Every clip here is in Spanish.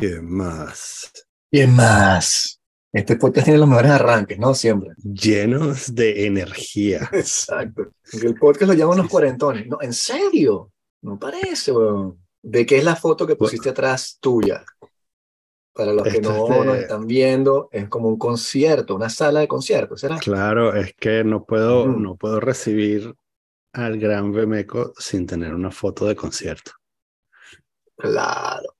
¿Qué más? ¿Qué más? Este podcast tiene los mejores arranques, ¿no? Siempre. Llenos de energía. Exacto. El podcast lo llaman los cuarentones. No, ¿en serio? No parece, weón. ¿De qué es la foto que pusiste atrás tuya? Para los que Esto no es de- nos están viendo, es como un concierto, una sala de conciertos, ¿será? Claro, es que no puedo, no puedo recibir al gran Bemeco sin tener una foto de concierto. Claro.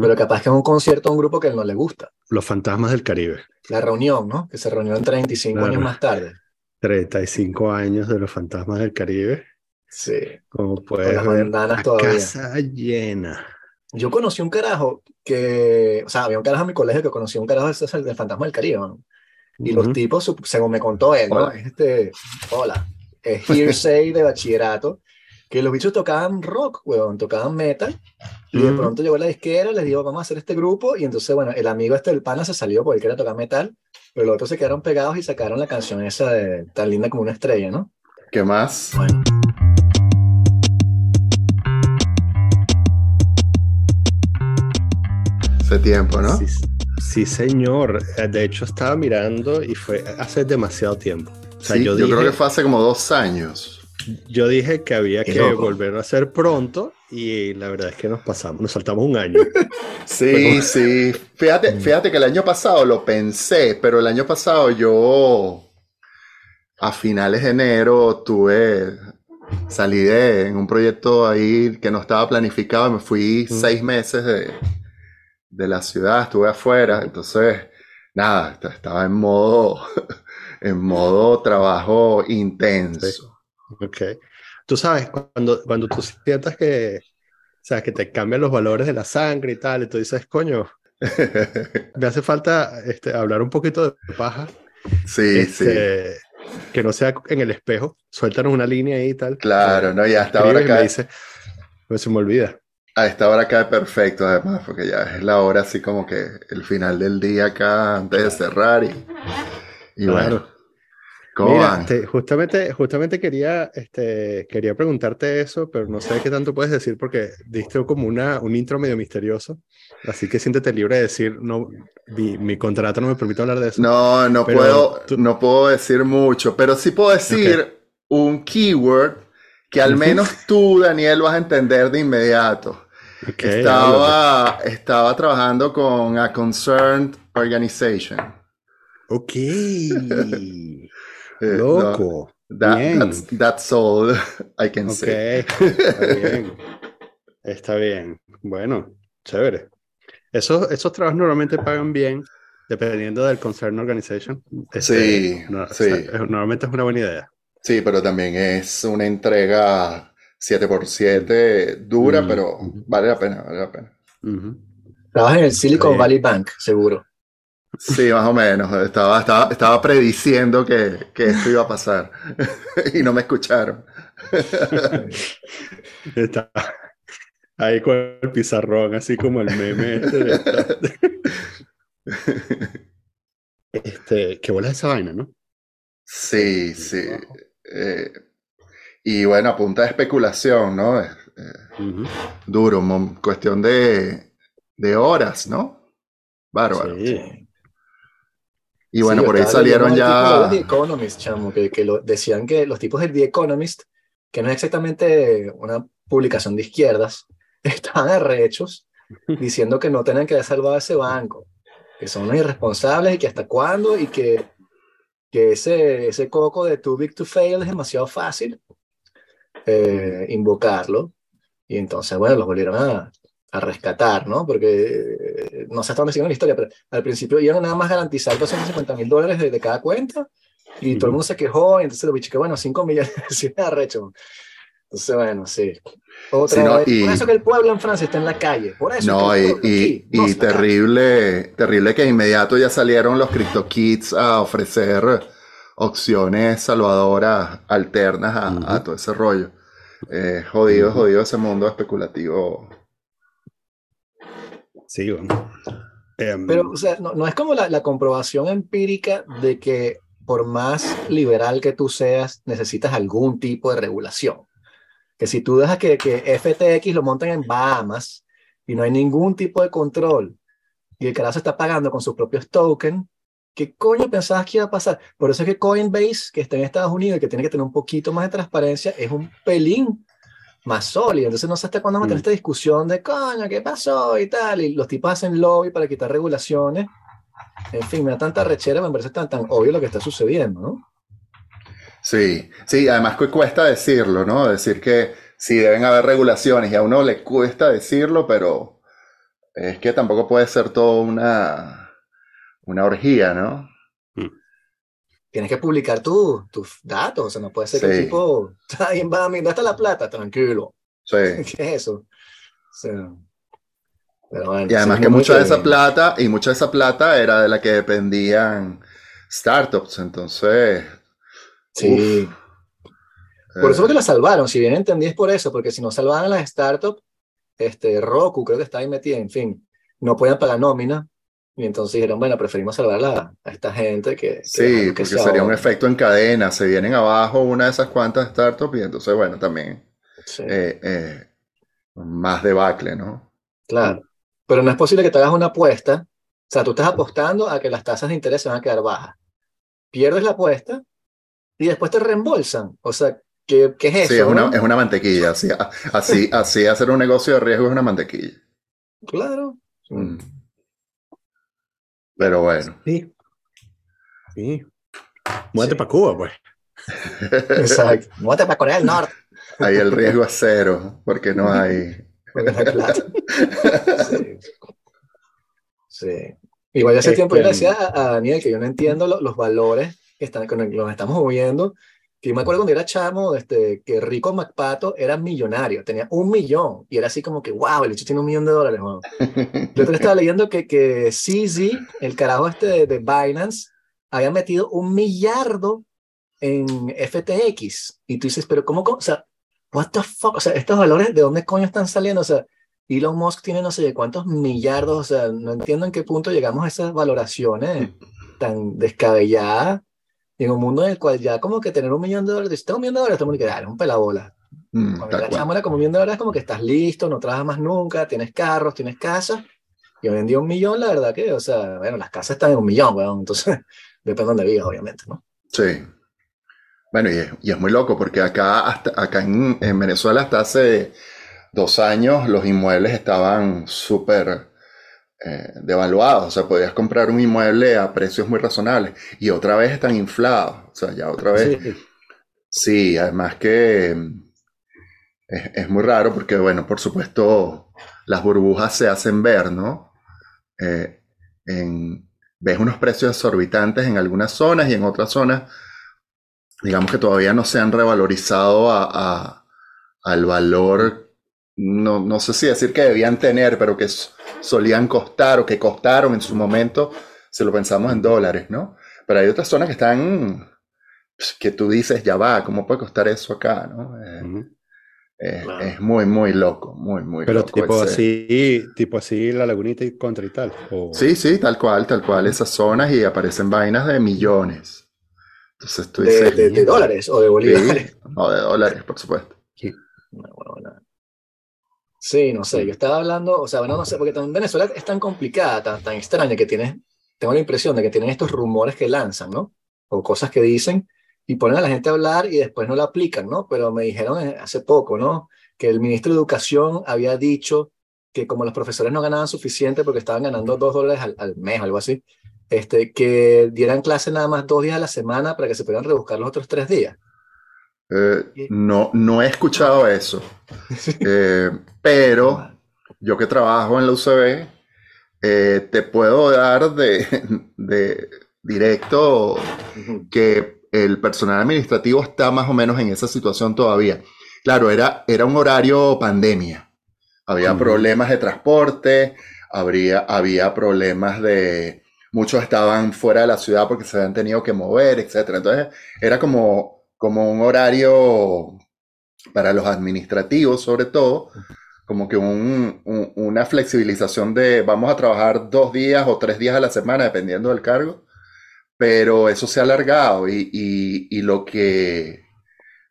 Pero capaz que es un concierto a un grupo que a él no le gusta. Los fantasmas del Caribe. La reunión, ¿no? Que se reunió en 35 Claro. años más tarde. 35 años de los fantasmas del Caribe. Sí. Como puedes las ver, bandanas a todavía. casa llena. Yo conocí un carajo que, o sea, había un carajo en mi colegio que conocí un carajo de del Fantasma del Caribe, ¿no? Y los Ujú. tipos, sup- según me contó él, ¿no? Hola. Es Este, hola, es hearsay de bachillerato, que los bichos tocaban rock, weón, tocaban metal, y de pronto llegó la disquera, les dijo, vamos a hacer este grupo, y entonces, bueno, el amigo este del pana se salió porque él quería tocar metal, pero los otros se quedaron pegados y sacaron la canción esa de tan linda como una estrella, ¿no? ¿Qué más? Bueno. Hace tiempo, ¿no? Sí, sí, señor. Eh, De hecho, estaba mirando y fue hace demasiado tiempo. O sea, Sí, yo yo, dije, creo que fue hace como dos años. yo dije que había Qué que loco. volver a hacer pronto y la verdad es que nos pasamos, nos saltamos un año. Sí, sí. Fíjate, fíjate que el año pasado lo pensé, pero el año pasado yo a finales de enero tuve, salí de en un proyecto ahí que no estaba planificado y me fui Mm. seis meses de, de la ciudad, estuve afuera, entonces nada, est- estaba en modo, en modo trabajo intenso. Ok. Tú sabes, cuando, cuando tú sientas que, o sea, que te cambian los valores de la sangre y tal, y tú dices, coño, me hace falta este, hablar un poquito de paja, Sí, sí. este, que no sea en el espejo, suéltanos una línea ahí y tal. Claro, no, y hasta ahora y me cae, dice, pues se me olvida. a esta hora cae perfecto además, porque ya es la hora así como que el final del día acá antes de cerrar y, y Claro. bueno. ¿Cómo Mira, van? justamente, justamente quería, este, quería preguntarte eso, pero no sé qué tanto puedes decir porque diste como una, un intro medio misterioso. Así que siéntete libre de decir, no, mi, mi contrato no me permite hablar de eso. No, no Pero puedo, tú- no puedo decir mucho, pero sí puedo decir un keyword que al menos tú, Daniel, vas a entender de inmediato. Ok, háblame. Estaba, estaba trabajando con a concerned organization. Ok. Eh, Loco. no, that- Bien. that's, that's all I can say. Está bien. Está bien. Bueno, chévere. Esos, esos trabajos normalmente pagan bien dependiendo del concern organization. Este, Sí, no, o sí. sea, normalmente es una buena idea. Sí, pero también es una entrega 7x7 dura, Mm, pero vale la pena, vale la pena. Trabajas en el Silicon. Valley Bank, seguro. Sí, más o menos. Estaba, estaba, estaba prediciendo que, que esto iba a pasar y no me escucharon. Está ahí con el pizarrón, así como el meme. este Este, qué bola esa vaina, ¿no? Sí, sí. Eh, y bueno, a punta de especulación, ¿no? Eh, duro, cuestión de, de horas, ¿no? Bárbaro. Sí. Y bueno, Sí, por ahí salieron ya... de The Economist, chamo, que, que lo, decían que los tipos de The Economist, que no es exactamente una publicación de izquierdas, estaban arrechos diciendo que no tenían que haber salvado ese banco, que son unos irresponsables y que hasta cuándo y que, que ese, ese coco de too big to fail es demasiado fácil eh, invocarlo. Y entonces, bueno, los volvieron a, a rescatar, ¿no? Porque eh, no sé hasta dónde sigue la historia, pero al principio iban a nada más garantizar 250 mil dólares de, de cada cuenta y todo el mundo se quejó y entonces lo bicho que bueno, 5 millones de arrecho. Entonces, bueno, sí. Otra Sí, no, vez. y- Por eso que el pueblo en Francia está en la calle. Por eso No, y, y- aquí y acá. terrible, terrible que de inmediato ya salieron los CryptoKits a ofrecer opciones salvadoras alternas a, Ujú. a todo ese rollo. Eh, jodido, Ujú. jodido ese mundo especulativo. Sí, bueno. Em, Pero, o sea, no, es como la, comprobación empírica de que por más liberal que tú seas, necesitas algún tipo de regulación. Que si tú dejas que, que FTX lo monten en Bahamas y no hay ningún tipo de control, y el carajo está pagando con sus propios tokens, ¿qué coño pensabas que iba a pasar? Por eso es que Coinbase, que está en Estados Unidos y que tiene que tener un poquito más de transparencia, es un pelín más sólido. Entonces no sé hasta cuándo vamos a tener Mm. esta discusión de coño, ¿qué pasó? y tal. Y los tipos hacen lobby para quitar regulaciones. En fin, me da tanta rechera, me parece tan, tan obvio lo que está sucediendo, ¿no? Sí, sí, además que cuesta decirlo, ¿no? Decir que sí deben haber regulaciones y a uno le cuesta decirlo, pero es que tampoco puede ser todo una, una orgía, ¿no? Tienes que publicar tu- tus datos, o sea, no puede ser que el tipo, está bien, va, ¿dónde está la plata? Tranquilo. Sí. ¿Qué es eso? O sea, pero bueno, Y además que mucha de esa plata, y mucha de esa plata era de la que dependían startups, entonces... Sí. uf, Por eso eh, que la salvaron, si bien entendí es por eso, porque si no salvaban las startups, este, Roku creo que estaba ahí metida, en fin, no podían pagar nómina, y entonces dijeron, bueno, preferimos salvar a, a esta gente que... que Sí, que porque se sería un ahoguen". efecto en cadena, se vienen abajo una de esas cuantas startups y entonces, bueno, también Sí, eh, eh, más debacle, ¿no? claro. Pero no es posible que te hagas una apuesta, o sea, tú estás apostando a que las tasas de interés se van a quedar bajas. Pierdes la apuesta y después te reembolsan. O sea, ¿qué, qué es eso? Sí, es una, no? es una mantequilla, así, así, así hacer un negocio de riesgo es una mantequilla. Claro. Mm. Pero bueno, Sí. Sí. Muévete para Cuba, pues. Exacto. Muévete para Corea del Norte. ahí el riesgo es cero, porque no hay... Porque no hay plata. Sí. Sí. Igual ya hace tiempo yo le Este, decía a, a Daniel que yo no entiendo lo- los valores que están, con los que estamos moviendo. Que yo me acuerdo cuando era chamo, este, que Rico MacPato era millonario, tenía un millón. Y era así como que, wow, el hecho tiene un millón de dólares. weón". Yo día estaba leyendo que, que CZ, el carajo este de, de Binance, había metido un millardo en FTX. Y tú dices, pero ¿cómo? cómo? O sea, what the fuck? O sea, estos valores, ¿de dónde coño están saliendo? O sea, Elon Musk tiene no sé de cuántos millardos. O sea, no entiendo en qué punto llegamos a esas valoraciones tan descabelladas. En un mundo en el cual ya como que tener un millón de dólares, si tengo un millón de dólares, mundo que dale, un pelabola. Mm, Cuando chamo era como un millón de dólares, como que estás listo, no trabajas más nunca, tienes carros, tienes casas. Y hoy en día un millón, la verdad que, o sea, bueno, las casas están en un millón, weón. Entonces, depende de dónde vivas, obviamente, ¿no? Sí. Bueno, y es, y es muy loco porque acá, hasta, acá en, en Venezuela hasta hace dos años los inmuebles estaban súper eh, devaluados. O sea, podías comprar un inmueble a precios muy razonables y otra vez están inflados. O sea, ya otra vez. Sí. Sí, además que mm, es, es muy raro porque, bueno, por supuesto, las burbujas se hacen ver, ¿no? Eh, en- ves unos precios exorbitantes en algunas zonas y en otras zonas, digamos que todavía no se han revalorizado a- a- al valor, no, no sé si decir que debían tener, pero que s- solían costar o que costaron en su momento, si lo pensamos en dólares, ¿no? Pero hay otras zonas que están, pues, que tú dices, ya va, ¿cómo puede costar eso acá, ¿no? Eh, eh, Claro. Es muy, muy loco, muy, muy Pero loco tipo ese- así, tipo así la lagunita y contra y tal. o- Sí, sí, tal cual, tal cual, esas zonas y aparecen vainas de millones. Entonces tú De, dices, de- de dólares o de bolívares. sí, no de dólares, por supuesto. Una huevona. Sí, no sé, yo estaba hablando, o sea, bueno, no sé, porque también Venezuela es tan complicada, tan, tan extraña que tienes, tengo la impresión de que tienen estos rumores que lanzan, ¿no? O cosas que dicen y ponen a la gente a hablar y después no la aplican, ¿no? Pero me dijeron eh, hace poco, ¿no? Que el ministro de Educación había dicho que como los profesores no ganaban suficiente porque estaban ganando dos dólares al, al mes, algo así, este, que dieran clase nada más dos días a la semana para que se pudieran rebuscar los otros tres días. Eh, no, no he escuchado eso, Eh, pero yo que trabajo en la UCB, eh, te puedo dar de, de directo que el personal administrativo está más o menos en esa situación todavía. Claro, era, era un horario pandemia. Había problemas de transporte, habría, había problemas de... Muchos estaban fuera de la ciudad porque se habían tenido que mover, etc. Entonces, era como, como un horario para los administrativos, sobre todo, como que un- un- una flexibilización de vamos a trabajar dos días o tres días a la semana, dependiendo del cargo, pero eso se ha alargado y, lo que,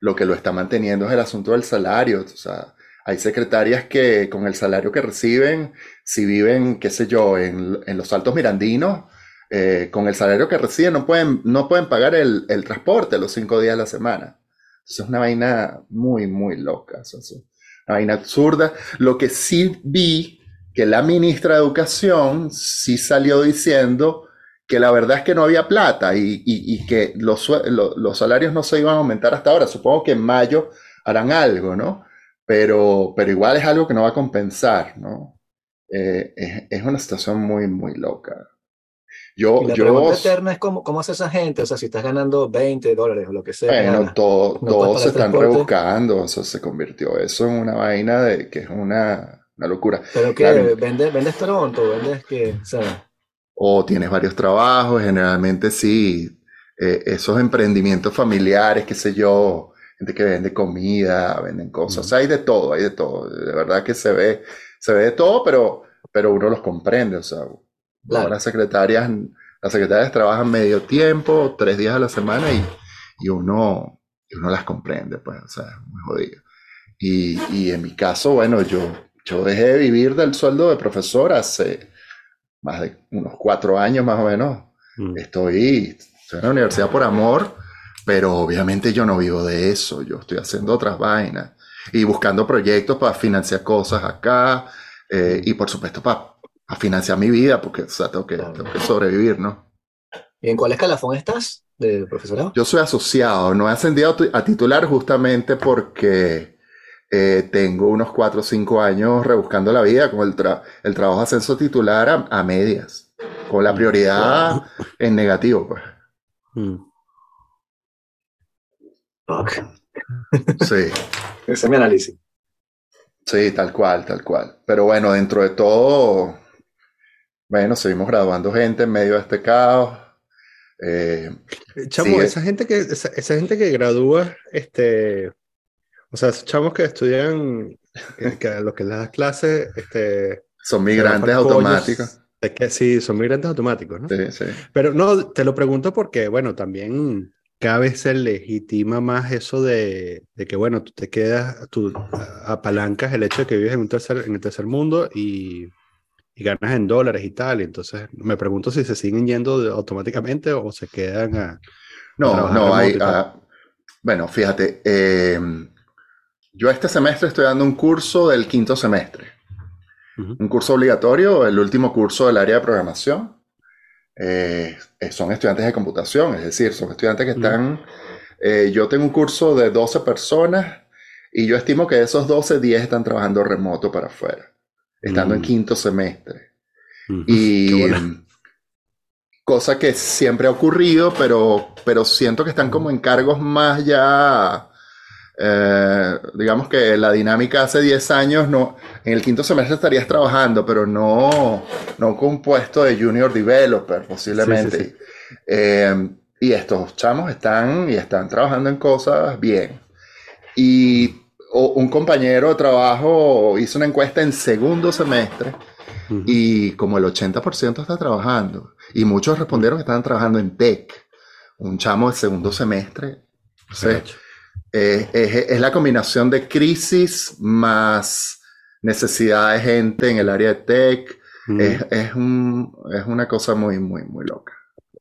lo que lo está manteniendo es el asunto del salario. O sea, hay secretarias que con el salario que reciben, si viven, qué sé yo, en los Altos Mirandinos, eh, con el salario que reciben no pueden, no pueden pagar el, el, transporte los cinco días a la semana. Eso es una vaina muy, muy loca. Eso es una vaina absurda. Lo que sí vi que la ministra de Educación sí salió diciendo que la verdad es que no había plata y, y, que los, los, salarios no se iban a aumentar hasta ahora. Supongo que en mayo harán algo, ¿no? Pero, pero igual es algo que no va a compensar, ¿no? Eh, es, una situación muy, muy loca. Yo, la yo, pregunta eterna es cómo, cómo hace esa gente, o sea, si estás ganando 20 dólares o lo que sea. Bueno, todos no se están rebuscando, eso se convirtió eso en una vaina de que es una, una locura. ¿Pero qué? Claro, ¿Vendes, ¿Vendes Toronto? ¿Vendes qué? O sea, o tienes varios trabajos, generalmente sí, eh, esos emprendimientos familiares, qué sé yo, gente que vende comida, venden cosas, o sea, hay de todo, hay de todo, de verdad que se ve, se ve de todo, pero, pero uno los comprende, o sea, claro. las secretarias, las secretarias trabajan medio tiempo, tres días a la semana y, y uno, y uno las comprende, pues, o sea, es muy jodido. Y, y en mi caso, bueno, yo, yo dejé de vivir del sueldo de profesor hace más de unos cuatro años más o menos. Mm. Estoy, estoy en la universidad por amor, pero obviamente yo no vivo de eso. Yo estoy haciendo otras vainas y buscando proyectos para financiar cosas acá eh, y por supuesto para, para, financiar mi vida, porque o sea, tengo, que, claro. tengo que sobrevivir, ¿no? ¿Y en cuál escalafón estás de profesorado? Yo soy asociado, no he ascendido a titular justamente porque eh, tengo unos 4 o 5 años rebuscando la vida con el, tra el trabajo de ascenso titular a, a, medias, con la prioridad en negativo. Pues. Mm. Okay. Sí. Ese es mi análisis. Sí, tal cual, tal cual. Pero bueno, dentro de todo, bueno, seguimos graduando gente en medio de este caos. Eh, Chamo, sigue... esa gente que esa, esa, gente que gradúa, este, o sea, esos chavos que estudian, que, que los que les das clases, este, son migrantes automáticos. Es que sí, son migrantes automáticos, ¿no? Sí, sí. Pero no, te lo pregunto porque, bueno, también cada vez se legitima más eso de, de que, bueno, tú te quedas, tú apalancas el hecho de que vives en, un tercer, en el tercer mundo y, y ganas en dólares y tal. Entonces me pregunto si se siguen yendo de, automáticamente o se quedan a. No, a no, hay. Uh, bueno, fíjate, eh, yo este semestre estoy dando un curso del quinto semestre. Uh -huh. Un curso obligatorio, el último curso del área de programación. Eh, son estudiantes de computación, es decir, son estudiantes que están... Uh -huh. eh, yo tengo un curso de 12 personas y yo estimo que de esos 12, 10 están trabajando remoto para afuera, estando en quinto semestre. Y cosa que siempre ha ocurrido, pero, pero siento que están como en cargos más ya eh, digamos que la dinámica hace 10 años, no, en el quinto semestre estarías trabajando, pero no, no con un puesto de junior developer, posiblemente. Sí, sí, sí. Eh, y estos chamos están y están trabajando en cosas bien. Y un compañero de trabajo hizo una encuesta en segundo semestre uh -huh. y como el 80% está trabajando. Y muchos respondieron que estaban trabajando en tech. Un chamo de segundo semestre. O sea, eh, es, es, la combinación de crisis más necesidad de gente en el área de tech. Es, es, un, es, una cosa muy, muy, muy loca.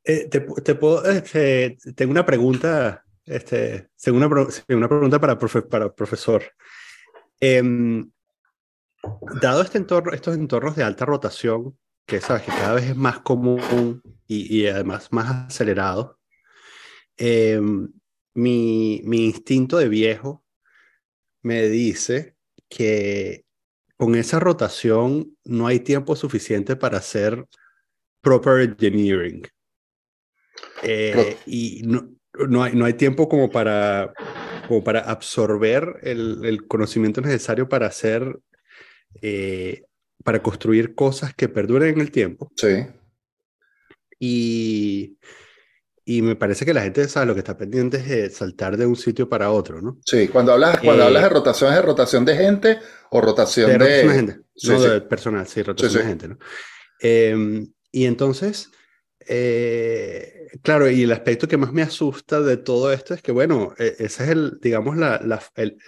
Eh, te, te, puedo, este, tengo una pregunta, este, una, una pregunta para, profe, para profesor. Eh, dado este entorno, estos entornos de alta rotación, que sabes que cada vez es más común y, y además más acelerado, eh, mi, mi instinto de viejo me dice que con esa rotación no hay tiempo suficiente para hacer proper engineering. Eh, y no, no, hay, no hay tiempo como para, como para absorber el, el conocimiento necesario para hacer, eh, para construir cosas que perduren en el tiempo. Sí. Y y me parece que la gente sabe lo que está pendiente es de saltar de un sitio para otro, ¿no? Sí, cuando hablas, cuando eh, hablas de rotación, ¿es de rotación de gente o rotación de... de... Rotación de gente, sí, no sí. de personal, sí, rotación sí, de gente, ¿no? Eh, y entonces, eh, claro, y el aspecto que más me asusta de todo esto es que, bueno, e, ese es el, digamos, la, la, el,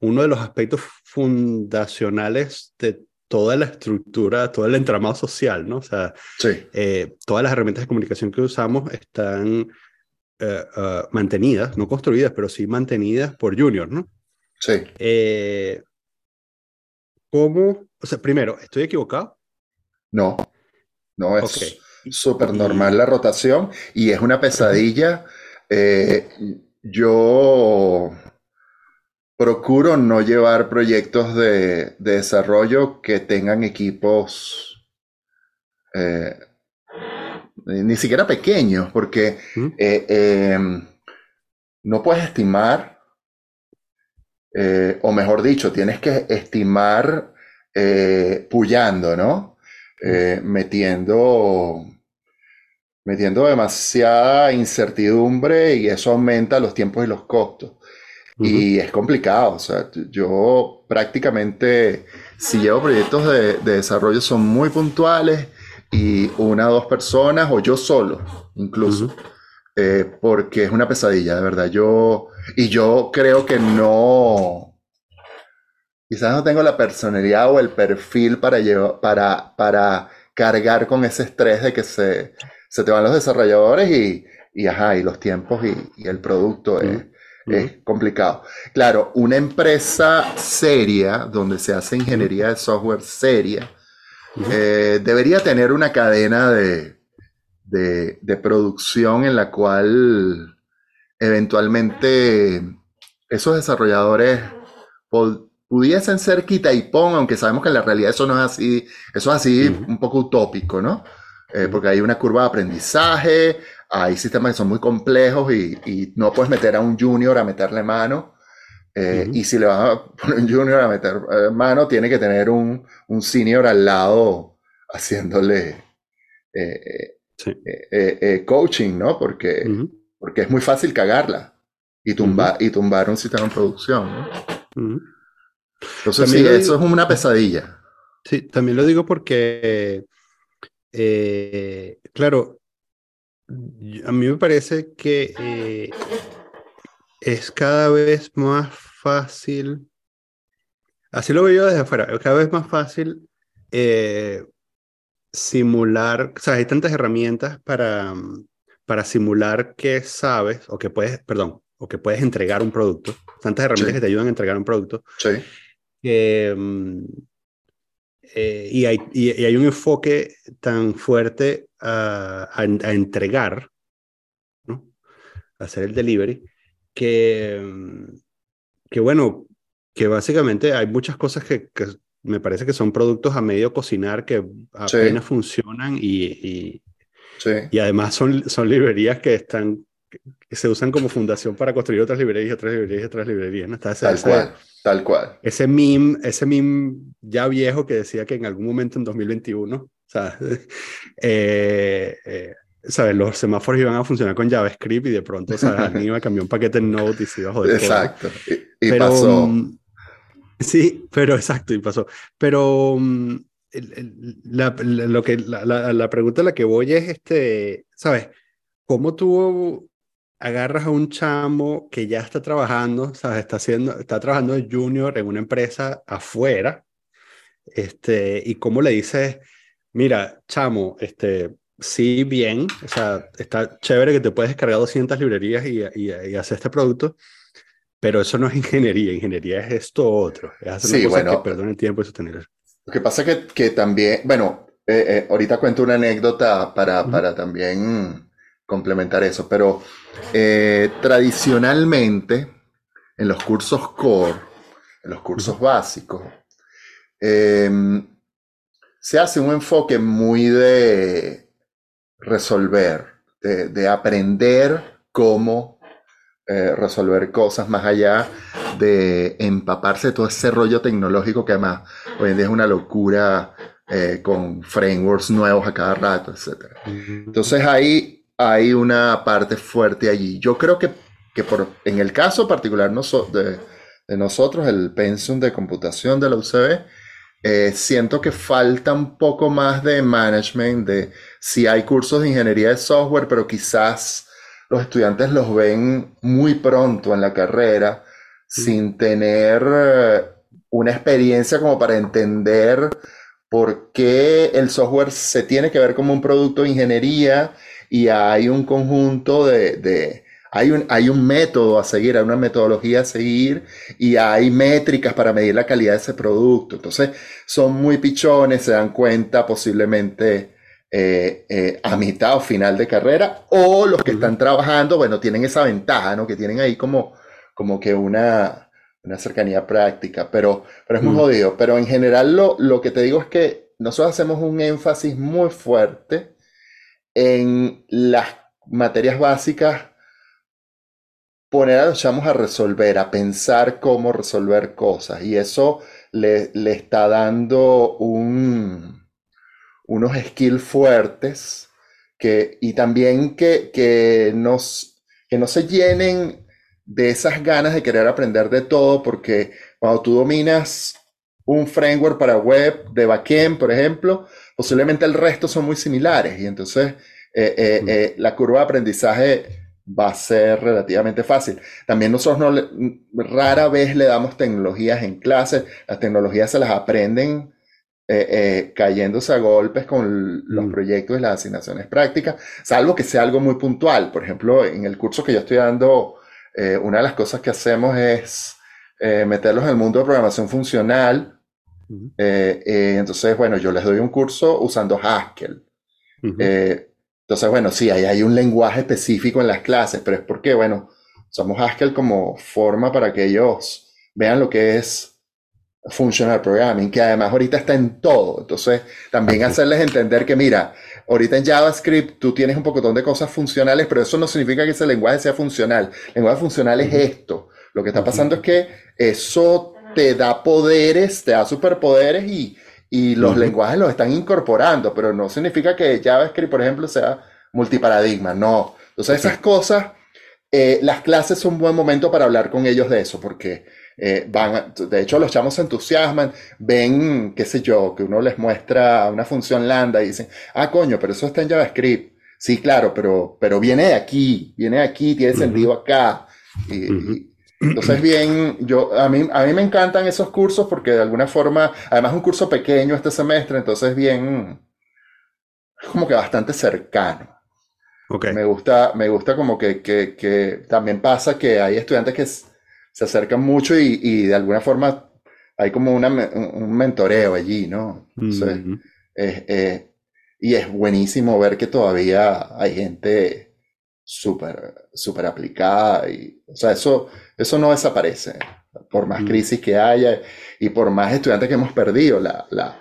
uno de los aspectos fundacionales de toda la estructura, todo el entramado social, ¿no? O sea, eh, todas las herramientas de comunicación que usamos están eh, ah, mantenidas, no construidas, pero sí mantenidas por Junior, ¿no? Sí. ¿Cómo? O sea, primero, ¿estoy equivocado? No, no es súper normal la rotación y es una pesadilla. Eh, yo procuro no llevar proyectos de, desarrollo que tengan equipos eh, ni siquiera pequeños, porque eh, em, no puedes estimar, o mejor dicho, tienes que estimar puyando, ¿no? Metiendo, metiendo demasiada incertidumbre y eso aumenta los tiempos y los costos. Y es complicado, o sea, yo prácticamente, si llevo proyectos de, desarrollo, son muy puntuales y una o dos personas, o yo solo, incluso, eh, porque es una pesadilla, de verdad. Yo, y yo creo que no, Quizás no tengo la personalidad o el perfil para, para, para cargar con ese estrés de que se, se te van los desarrolladores y, y, ajá, y los tiempos y, el producto es, es, complicado. Claro, una empresa seria donde se hace ingeniería de software seria eh, debería tener una cadena de, de, de, producción en la cual eventualmente esos desarrolladores pudiesen ser quita y pon, aunque sabemos que en la realidad eso no es así, eso es así un poco utópico, ¿no? Eh, porque hay una curva de aprendizaje, hay sistemas que son muy complejos y, no puedes meter a un junior a meterle mano. Eh, y si le vas a poner un junior a meter eh, mano, tiene que tener un, un senior al lado haciéndole coaching, ¿no? Porque, porque es muy fácil cagarla y, tumba, y tumbar un sistema en producción, ¿no? Entonces, sí, eso es una pesadilla. Sí, también lo digo porque, eh, claro, a mí me parece que eh, es cada vez más fácil, así lo veo yo desde afuera, es cada vez más fácil eh, simular, o sea, hay tantas herramientas para, para simular que sabes o que puedes, perdón, o que puedes entregar un producto, tantas herramientas que te ayudan a entregar un producto. Sí Mm, eh, y, hay, y, hay, un enfoque tan fuerte a, a, entregar, ¿no? a hacer el delivery, que, mm, que bueno, que básicamente hay muchas cosas que, que, me parece que son productos a medio cocinar que apenas funcionan y, y, y, además son, son librerías que están que se usan como fundación para construir otras librerías, otras librerías, otras librerías. ¿no? Está tal cual, tal cual. Ese meme, ese meme ya viejo que decía que en algún momento en 2021, o sea, eh, eh, ¿sabes? Los semáforos iban a funcionar con JavaScript y de pronto, ¿sabes? Alguien iba a cambiar un paquete en Node y se iba a joder. Exacto. Y, pasó. Mm, sí, pero exacto, y pasó. Pero mm, la, lo que, la, la, pregunta a la que voy es, este, ¿sabes? ¿Cómo tú agarras a un chamo que ya está trabajando, ¿sabes? Está, haciendo, está trabajando de junior en una empresa afuera, este, y cómo le dices, mira, chamo, este, sí, bien, o sea, está chévere que te puedes descargar 200 librerías y, y, hacer este producto, pero eso no es ingeniería, ingeniería es esto otro, es hacer sí, bueno, que perdone el tiempo y sostener. Lo que pasa es que, que también, bueno, eh, eh, ahorita cuento una anécdota para, para también complementar eso, pero eh, tradicionalmente en los cursos core, en los cursos básicos, em, se hace un enfoque muy de resolver, de, aprender cómo eh, resolver cosas más allá de empaparse de todo ese rollo tecnológico que además hoy en día es una locura eh, con frameworks nuevos a cada rato, etc. Entonces ahí hay una parte fuerte allí. Yo creo que, que por, en el caso particular de, de, nosotros, el pensum de computación de la UCB, eh, siento que falta un poco más de management, de si hay cursos de ingeniería de software, pero quizás los estudiantes los ven muy pronto en la carrera, sin tener eh, una experiencia como para entender por qué el software se tiene que ver como un producto de ingeniería y hay un conjunto de, hay, un, hay un método a seguir, hay una metodología a seguir y hay métricas para medir la calidad de ese producto. Entonces, son muy pichones, se dan cuenta posiblemente eh, eh, a mitad o final de carrera, o los que están trabajando, bueno, tienen esa ventaja, ¿no? Que tienen ahí como, como que una, una cercanía práctica, pero, pero es muy jodido. Pero en general lo, lo que te digo es que nosotros hacemos un énfasis muy fuerte en las materias básicas, poner a los chamos a resolver, a pensar cómo resolver cosas. Y eso le, le está dando un, unos skills fuertes que, y también que, que, que no se llenen de esas ganas de querer aprender de todo, porque cuando tú dominas un framework para web de backend, por ejemplo, posiblemente el resto son muy similares y entonces eh, eh, eh, la curva de aprendizaje va a ser relativamente fácil. También nosotros no rara vez le damos tecnologías en clase, las tecnologías se las aprenden cayéndose a golpes con los mm. proyectos y las asignaciones prácticas, salvo que sea algo muy puntual. Por ejemplo, en el curso que yo estoy dando, una de las cosas que hacemos es meterlos en el mundo de programación funcional. Entonces, bueno, yo les doy un curso usando Haskell. Entonces, bueno, sí, ahí hay un lenguaje específico en las clases, pero es porque, bueno, usamos Haskell como forma para que ellos vean lo que es functional programming, que además ahorita está en todo. Entonces, también hacerles entender que, mira, ahorita en JavaScript tú tienes un poco de cosas funcionales, pero eso no significa que ese lenguaje sea funcional. El lenguaje funcional es esto. Lo que está pasando es que eso te da poderes, te da superpoderes y, y los lenguajes los están incorporando, pero no significa que JavaScript, por ejemplo, sea multiparadigma, no. Entonces esas cosas, eh, las clases son un buen momento para hablar con ellos de eso, porque eh, van, de hecho los chamos se entusiasman, ven, qué sé yo, que uno les muestra una función lambda y dicen, ah, coño, pero eso está en JavaScript. Sí, claro, pero, pero viene de aquí, viene de aquí, tiene sentido acá. y, entonces, bien, yo, a, mí, a mí me encantan esos cursos porque de alguna forma, además es un curso pequeño este semestre, entonces bien, como que bastante cercano. Okay. Me gusta, me gusta como que, que, que, también pasa que hay estudiantes que se acercan mucho y, y de alguna forma hay como una, un mentoreo allí, ¿no? Entonces, y es buenísimo ver que todavía hay gente súper, súper aplicada. Y, o sea, eso, eso no desaparece. Por más crisis que haya y por más estudiantes que hemos perdido, la, la,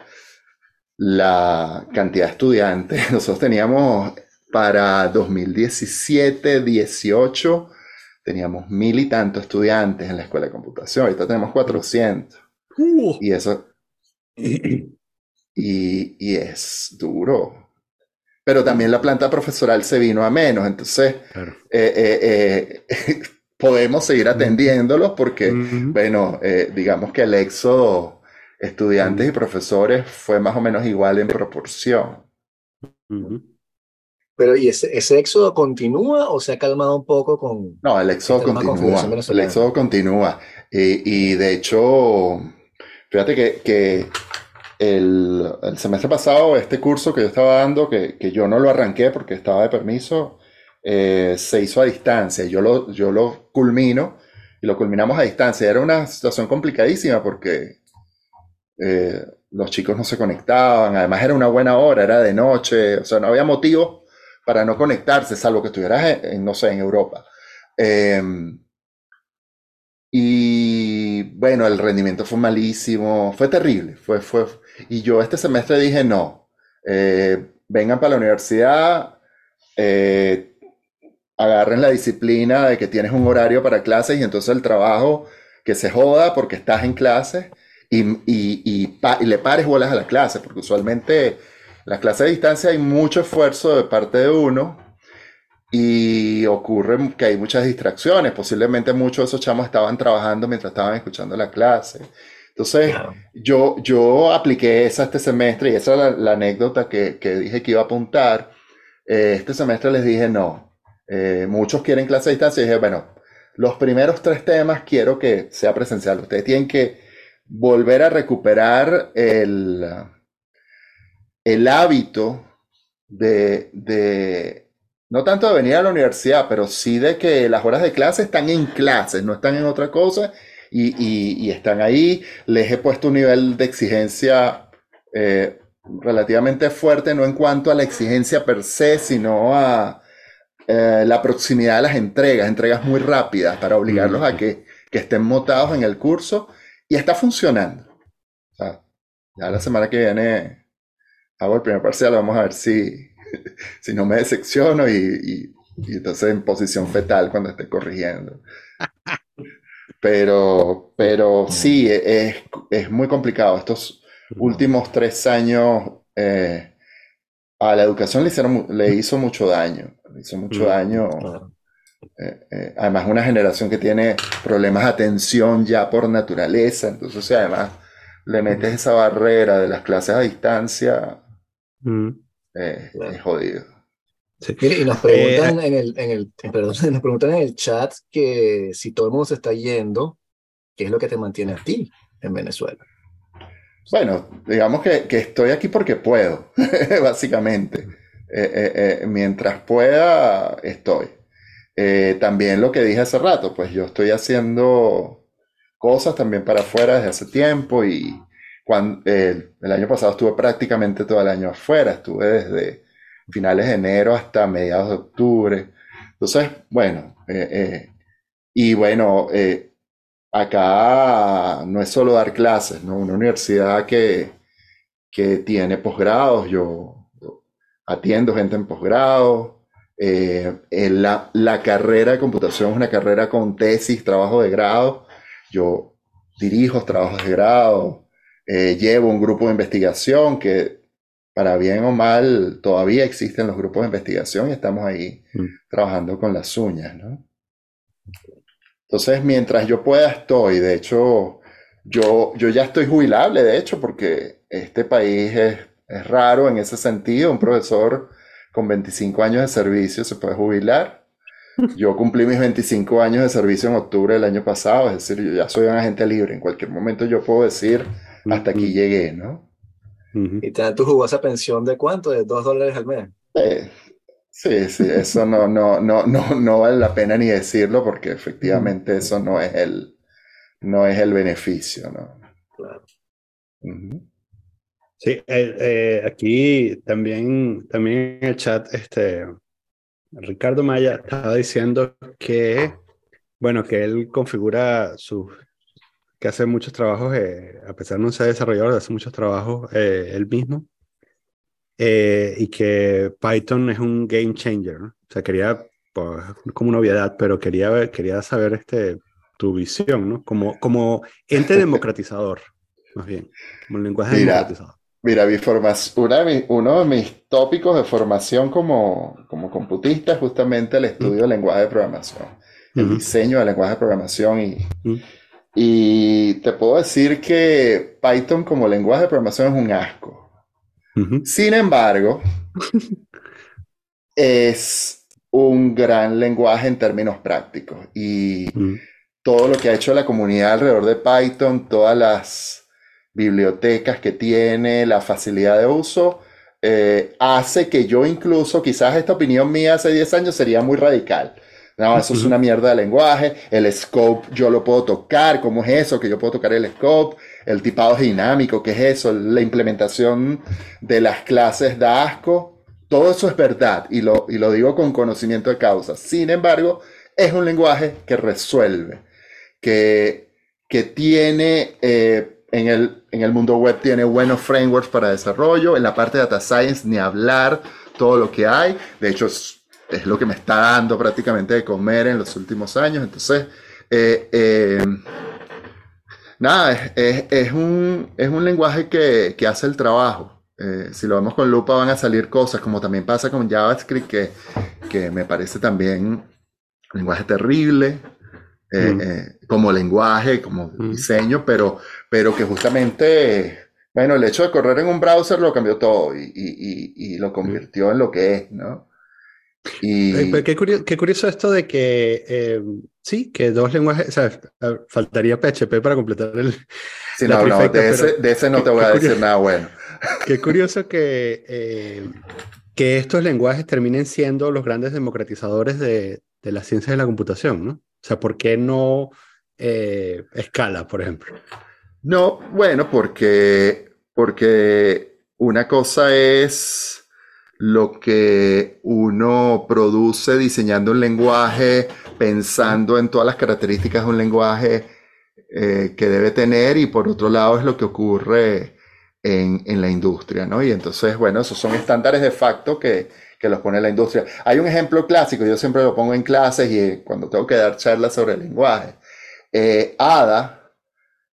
la cantidad de estudiantes. Nosotros teníamos para 2017, 18, teníamos mil y tantos estudiantes en la escuela de computación. Ahorita tenemos 400. Uh. Y eso. Y, y es duro pero también la planta profesoral se vino a menos. Entonces, eh, eh, eh, podemos seguir atendiéndolos porque, bueno, digamos que el éxodo estudiantes y profesores fue más o menos igual en proporción. Pero ¿y ese, ese, éxodo continúa o se ha calmado un poco con... No, el éxodo continúa. El éxodo continúa. Y, y, de hecho, fíjate que, que el, semestre pasado, este curso que yo estaba dando, que, yo no lo arranqué porque estaba de permiso, eh, se hizo a distancia. Yo lo, yo lo culmino y lo culminamos a distancia. Era una situación complicadísima porque eh, los chicos no se conectaban. Además, era una buena hora, era de noche. O sea, no había motivo para no conectarse, salvo que estuvieras, en, no sé, en Europa. Em, y bueno, el rendimiento fue malísimo, fue terrible, fue, fue, y yo este semestre dije, no, eh, vengan para la universidad, agarren la disciplina de que tienes un horario para clases y entonces el trabajo que se joda porque estás en clase y, y, y, le pares bolas a la clase, porque usualmente las clases de distancia hay mucho esfuerzo de parte de uno y ocurre que hay muchas distracciones. Posiblemente muchos de esos chamos estaban trabajando mientras estaban escuchando la clase. Entonces, yo, yo apliqué esa este semestre y esa es la, anécdota que, que, dije que iba a apuntar. Eh, este semestre les dije no. Eh, muchos quieren clase a distancia y dije, bueno, los primeros tres temas quiero que sea presencial. Ustedes tienen que volver a recuperar el, el hábito de, de, no tanto de venir a la universidad, pero sí de que las horas de clase están en clases, no están en otra cosa y, están ahí. Les he puesto un nivel de exigencia eh, relativamente fuerte, no en cuanto a la exigencia per se, sino a eh, la proximidad de las entregas, entregas muy rápidas para obligarlos a que, que estén motados en el curso y está funcionando. ya la semana que viene hago el primer parcial, vamos a ver si, si no me decepciono y, y, entonces en posición fetal cuando esté corrigiendo. Pero, pero sí, es, es muy complicado. Estos últimos tres años eh, a la educación le, hicieron, le hizo mucho daño. Hizo mucho daño. Eh, eh, además, una generación que tiene problemas de atención ya por naturaleza. Entonces, además le metes esa barrera de las clases a distancia, eh, es jodido. y nos preguntan, en el, en el, perdón, nos preguntan en el chat que si todo el mundo se está yendo, ¿qué es lo que te mantiene a ti en Venezuela? Bueno, digamos que, que estoy aquí porque puedo, básicamente. Mientras pueda, estoy. también lo que dije hace rato, pues yo estoy haciendo cosas también para afuera desde hace tiempo y, cuando, el año pasado estuve prácticamente todo el año afuera, estuve desde finales de enero hasta mediados de octubre. Entonces, bueno, eh, eh, y bueno, eh, acá no es solo dar clases, ¿no? Una universidad que, que tiene posgrados, yo, atiendo gente en posgrado. la, la carrera de computación es una carrera con tesis, trabajo de grado. Yo dirijo trabajos de grado, eh, llevo un grupo de investigación que, para bien o mal, todavía existen los grupos de investigación y estamos ahí mm. trabajando con las uñas, ¿no? Entonces, mientras yo pueda, estoy. De hecho, yo, yo ya estoy jubilable, de hecho, porque este país es, es raro en ese sentido. Un profesor con 25 años de servicio se puede jubilar. Yo cumplí mis 25 años de servicio en octubre del año pasado, es decir, yo ya soy un agente libre. En cualquier momento yo puedo decir, hasta aquí llegué, ¿no? ¿Y te dan tu jugosa pensión de cuánto? ¿De dos dólares al mes? Eh, sí, sí, eso no, no, no, no, no vale la pena ni decirlo porque efectivamente eso no es el, no es el beneficio, ¿no? Claro. Sí, eh, eh, aquí también, también en el chat, este, Ricardo Maya estaba diciendo que, bueno, que él configura sus que hace muchos trabajos, eh, a pesar de no ser desarrollador, hace muchos trabajos él mismo. Y que Python es un game changer. ¿no? O sea, quería, pues, como una obviedad, pero quería, quería saber este, tu visión, ¿no? Como, como ente democratizador, más bien, como lenguaje democratizador. Mira, mi una uno de mis tópicos de formación como, como computista es justamente el estudio del lenguaje de programación, el diseño del lenguaje de programación y, y te puedo decir que Python como lenguaje de programación es un asco. Sin embargo, es un gran lenguaje en términos prácticos. Y todo lo que ha hecho la comunidad alrededor de Python, todas las bibliotecas que tiene, la facilidad de uso, eh, hace que yo incluso, quizás esta opinión mía hace 10 años sería muy radical. No, eso es una mierda de lenguaje. El scope yo lo puedo tocar. ¿Cómo es eso? Que yo puedo tocar el scope. El tipado dinámico, ¿qué es eso? La implementación de las clases de asco. Todo eso es verdad y lo, y lo digo con conocimiento de causa. Sin embargo, es un lenguaje que resuelve, que, que tiene eh, en, el, en el mundo web, tiene buenos frameworks para desarrollo. En la parte de data science, ni hablar todo lo que hay. De hecho, es es lo que me está dando prácticamente de comer en los últimos años. Entonces, eh, eh, nada, es, un, es un lenguaje que, que hace el trabajo. Eh, si lo vemos con lupa van a salir cosas, como también pasa con JavaScript, que, que me parece también un lenguaje terrible. Eh, Mm. eh, como lenguaje, como Mm. diseño, pero, pero que justamente, bueno, el hecho de correr en un browser lo cambió todo y, y- y- y lo convirtió en lo que es, ¿no? Y, qué curioso, qué curioso esto de que eh, sí, que dos lenguajes, o sea, faltaría PHP para completar el. sí, la no, no, de ese, de ese no qué- te voy a decir curioso. nada bueno. Qué curioso que, eh, que estos lenguajes terminen siendo los grandes democratizadores de, de las ciencias de la computación, ¿no? O sea, ¿por qué no eh, escala, por ejemplo? No, bueno, porque, porque una cosa es lo que uno produce diseñando un lenguaje, pensando en todas las características de un lenguaje eh, que debe tener, y por otro lado es lo que ocurre en, en la industria, ¿no? Y entonces, bueno, esos son estándares de facto que, que los pone la industria. Hay un ejemplo clásico, yo siempre lo pongo en clases y eh, cuando tengo que dar charlas sobre el lenguaje. Eh, ADA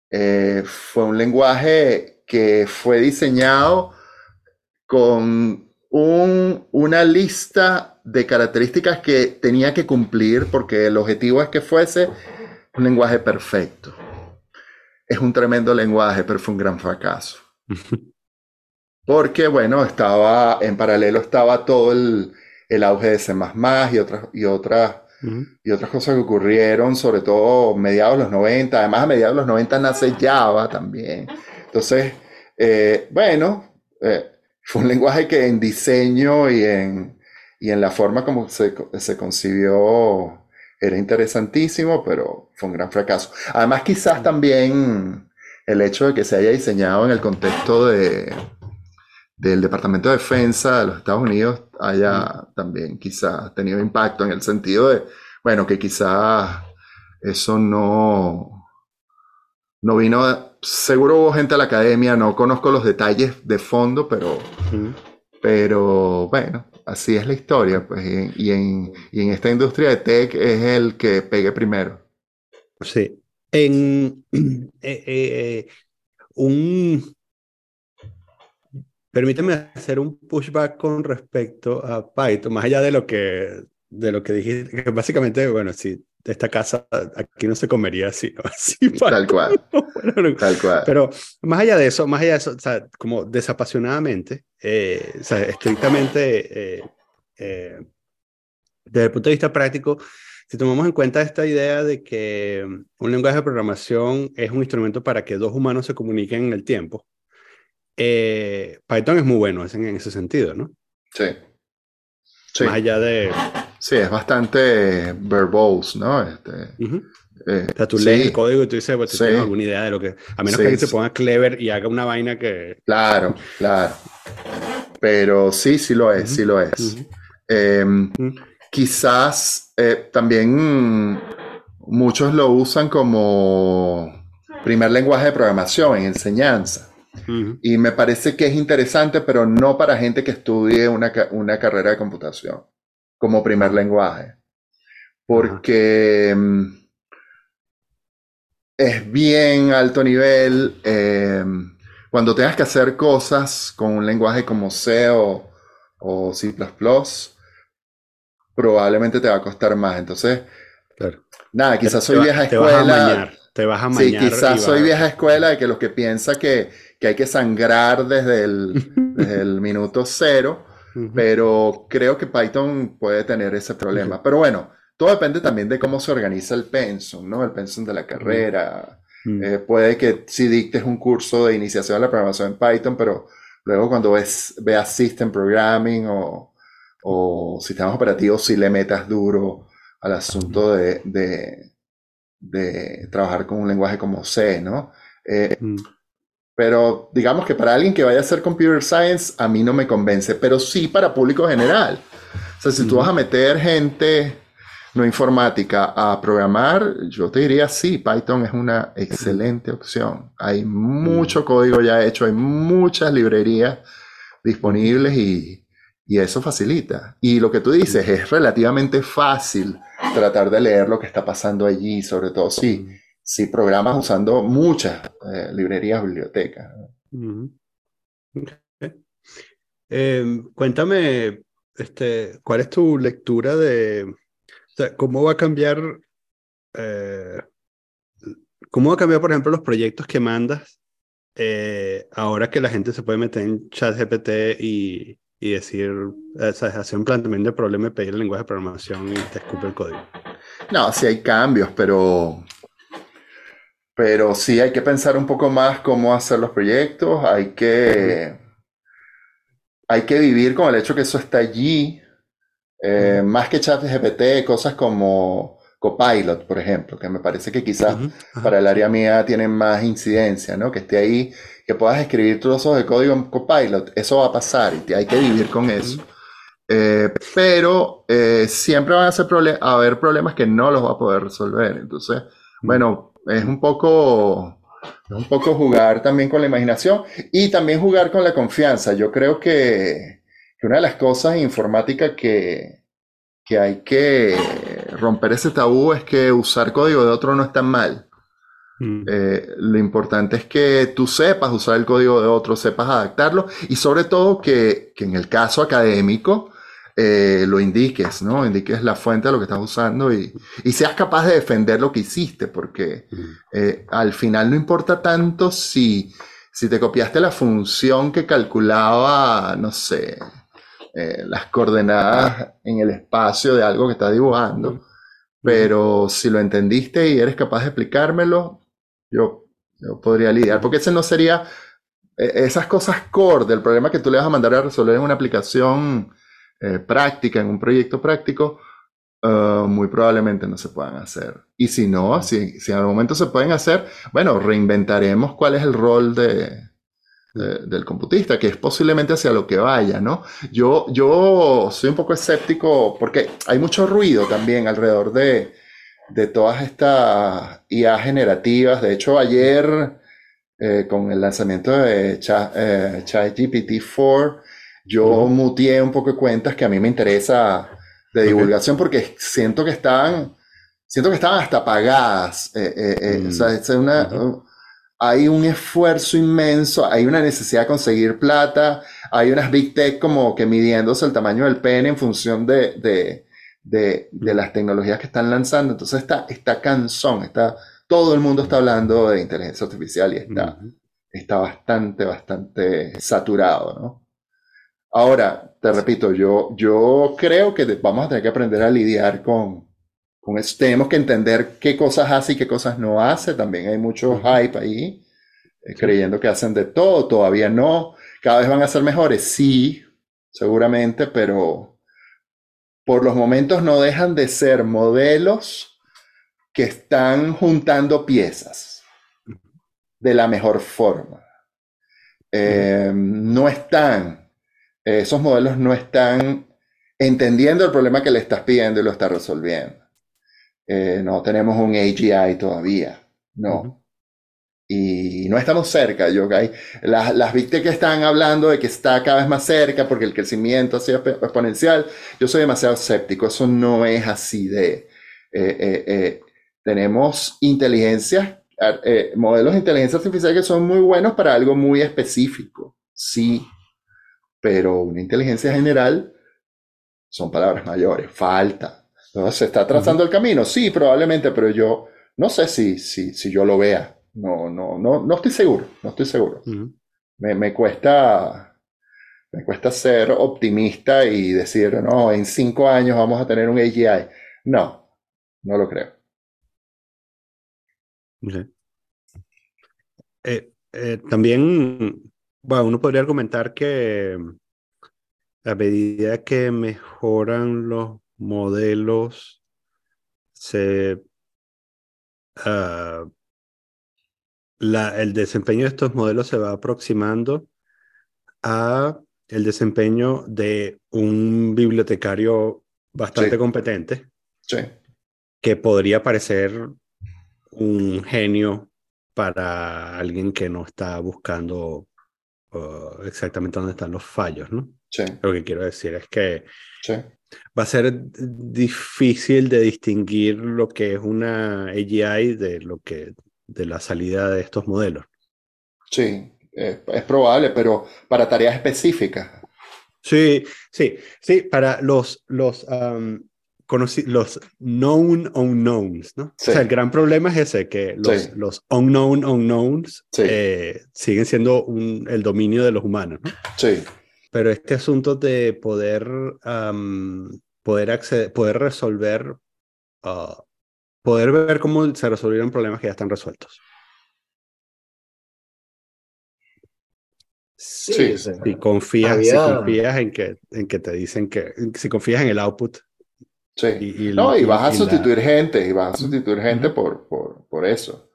eh, fue un lenguaje que fue diseñado con un- una lista de características que tenía que cumplir porque el objetivo es que fuese un lenguaje perfecto. Es un tremendo lenguaje, pero fue un gran fracaso. Porque, bueno, estaba en paralelo estaba todo el, el auge de C++ y otras, y otras y otras cosas que ocurrieron, sobre todo mediados de los 90. Además, a mediados de los 90 nace Java también. Entonces, eh, bueno, eh, fue un lenguaje que en diseño y en, y en la forma como se, se concibió era interesantísimo, pero fue un gran fracaso. Además, quizás también el hecho de que se haya diseñado en el contexto de, del Departamento de Defensa de los Estados Unidos haya también quizás tenido impacto en el sentido de, bueno, que quizás eso no, no vino, seguro hubo gente a la academia, no conozco los detalles de fondo, pero, pero bueno, así es la historia, pues, y, en- y en, y en esta industria de tech es el que pegue primero. Sí. En eh, eh, eh, un. Permíteme hacer un pushback con respecto a Python, más allá de lo que, de lo que dijiste, que básicamente, bueno, si esta casa aquí no se comería así, ¿no? Así Tal cual, Bueno, tal cual. pero más allá de eso, más allá de eso, o sea, como desapasionadamente, eh, o sea, estrictamente eh, eh, desde el punto de vista práctico, si tomamos en cuenta esta idea de que un lenguaje de programación es un instrumento para que dos humanos se comuniquen en el tiempo, eh, Python es muy bueno en, en ese sentido, ¿no? Sí. Sí, Más allá de... sí, es bastante verbose, ¿no? Este, eh, O sea, tú sí. lees el código y tú dices, pues, tú Sí. tienes alguna idea de lo que... A menos que alguien se ponga clever y haga una vaina que... Claro, claro. Pero sí, sí lo es, sí lo es. Eh, Ujú. quizás eh, también muchos lo usan como primer lenguaje de programación en enseñanza. Y me parece que es interesante, pero no para gente que estudie una, una carrera de computación como primer lenguaje. Porque mm, es bien alto nivel. eh, cuando tengas que hacer cosas con un lenguaje como C o, o C++, probablemente te va a costar más. Entonces, Claro. nada, quizás soy vieja te vas a escuela. te vas a Sí, amañar. y quizás soy vieja escuela de que los que piensa que, que hay que sangrar desde el, desde el minuto cero, pero creo que Python puede tener ese problema. Pero bueno, todo depende también de cómo se organiza el pensum, ¿no? El pensum de la carrera. Eh, puede que si dictes un curso de iniciación a la programación en Python, pero luego cuando ves, veas System Programming o, o sistemas operativos, si le metas duro al asunto de, de, de trabajar con un lenguaje como C, ¿no? Eh. Pero digamos que para alguien que vaya a hacer computer science, a mí no me convence, pero sí para público general. O sea, si tú vas a meter gente no informática a programar, yo te diría sí, Python es una excelente opción. Hay mucho código ya hecho, hay muchas librerías disponibles y, y eso facilita. Y lo que tú dices es relativamente fácil tratar de leer lo que está pasando allí, sobre todo si, si programas usando muchas eh, librerías, bibliotecas. Eh, cuéntame, este, ¿cuál es tu lectura de, o sea, cómo va a cambiar eh, ¿cómo ha cambiado, por ejemplo, los proyectos que mandas eh, ahora que la gente se puede meter en ChatGPT y, y decir, o sea, hacer un planteamiento de problema y pedir el lenguaje de programación y te escupe el código? No, sí hay cambios, pero, pero sí hay que pensar un poco más cómo hacer los proyectos, hay que, hay que vivir con el hecho que eso está allí, eh, más que ChatGPT, cosas como Copilot, por ejemplo, que me parece que quizás para el área mía tienen más incidencia, ¿no? Que esté ahí, que puedas escribir trozos de código en Copilot, eso va a pasar y hay que vivir con eso. Eh, pero eh, siempre van a, ser a haber problemas que no los va a poder resolver. Entonces, bueno, es un poco, un poco jugar también con la imaginación y también jugar con la confianza. Yo creo que, que una de las cosas en informática que, que hay que romper ese tabú es que usar código de otro no está mal. Mm. Eh, lo importante es que tú sepas usar el código de otro, sepas adaptarlo y sobre todo que, en el caso académico eh, lo indiques, ¿no? Indiques la fuente de lo que estás usando y, seas capaz de defender lo que hiciste, porque mm. eh, al final no importa tanto si, si te copiaste la función que calculaba, no sé, eh, las coordenadas en el espacio de algo que estás dibujando. Pero si lo entendiste y eres capaz de explicármelo, yo, podría lidiar. Porque ese no sería e, esas cosas core del problema que tú le vas a mandar a resolver en una aplicación eh, práctica, en un proyecto práctico, uh, muy probablemente no se puedan hacer. Y si no, si, si en algún momento se pueden hacer, bueno, reinventaremos cuál es el rol de, del computista, que es posiblemente hacia lo que vaya, ¿no? Yo, yo soy un poco escéptico porque hay mucho ruido también alrededor de, de todas estas IA generativas. De hecho, ayer, eh, con el lanzamiento de ChatGPT eh, 4, yo muteé un poco de cuentas que a mí me interesa de divulgación porque siento que están, siento que estaban hasta pagadas. Eh, o sea, mm. es una hay un esfuerzo inmenso, hay una necesidad de conseguir plata, hay unas big tech como que midiéndose el tamaño del pene en función de, de, de, de las tecnologías que están lanzando. Entonces está, está cansón, está, todo el mundo está hablando de inteligencia artificial y está, está bastante, bastante saturado, ¿no? Ahora, te repito, yo, yo creo que vamos a tener que aprender a lidiar con, con eso tenemos que entender qué cosas hace y qué cosas no hace. También hay mucho hype ahí, eh, creyendo que hacen de todo. Todavía no. Cada vez van a ser mejores, sí, seguramente, pero por los momentos no dejan de ser modelos que están juntando piezas de la mejor forma. Eh, no están, esos modelos no están entendiendo el problema que le estás pidiendo y lo está resolviendo. Eh, no tenemos un AGI todavía, no. Y no estamos cerca, yo, las, las víctimas que están hablando de que está cada vez más cerca porque el crecimiento ha sido exponencial, yo soy demasiado escéptico, eso no es así de... Eh, eh, tenemos inteligencia, modelos de inteligencia artificial que son muy buenos para algo muy específico, sí, pero una inteligencia general son palabras mayores, falta, ¿Se está trazando el camino? Sí, probablemente, pero yo no sé si, si, si yo lo vea. No, no, no, no estoy seguro, no estoy seguro. me, me, cuesta, me cuesta ser optimista y decir, no, en cinco años vamos a tener un AGI. No, no lo creo. Eh, eh, también, bueno, uno podría argumentar que a medida que mejoran los modelos se ah, la, el desempeño de estos modelos se va aproximando a el desempeño de un bibliotecario bastante competente que podría parecer un genio para alguien que no está buscando exactamente dónde están los fallos, ¿no? Lo que quiero decir es que va a ser difícil de distinguir lo que es una AGI de lo que de la salida de estos modelos. Sí, es probable, pero para tareas específicas. Sí, sí, sí, para los, los los known unknowns, ¿no? O sea, el gran problema es ese, que los, los unknown unknowns eh, siguen siendo un, el dominio de los humanos, ¿no? Sí. Pero este asunto de poder, poder, acceder, poder resolver, ah, poder ver cómo se resolvieron problemas que ya están resueltos. Sí, Si, confías, si confías en que, en que te dicen que, si confías en el output. Sí. Y, no, y, vas a sustituir gente, y vas a sustituir gente por, por, por eso.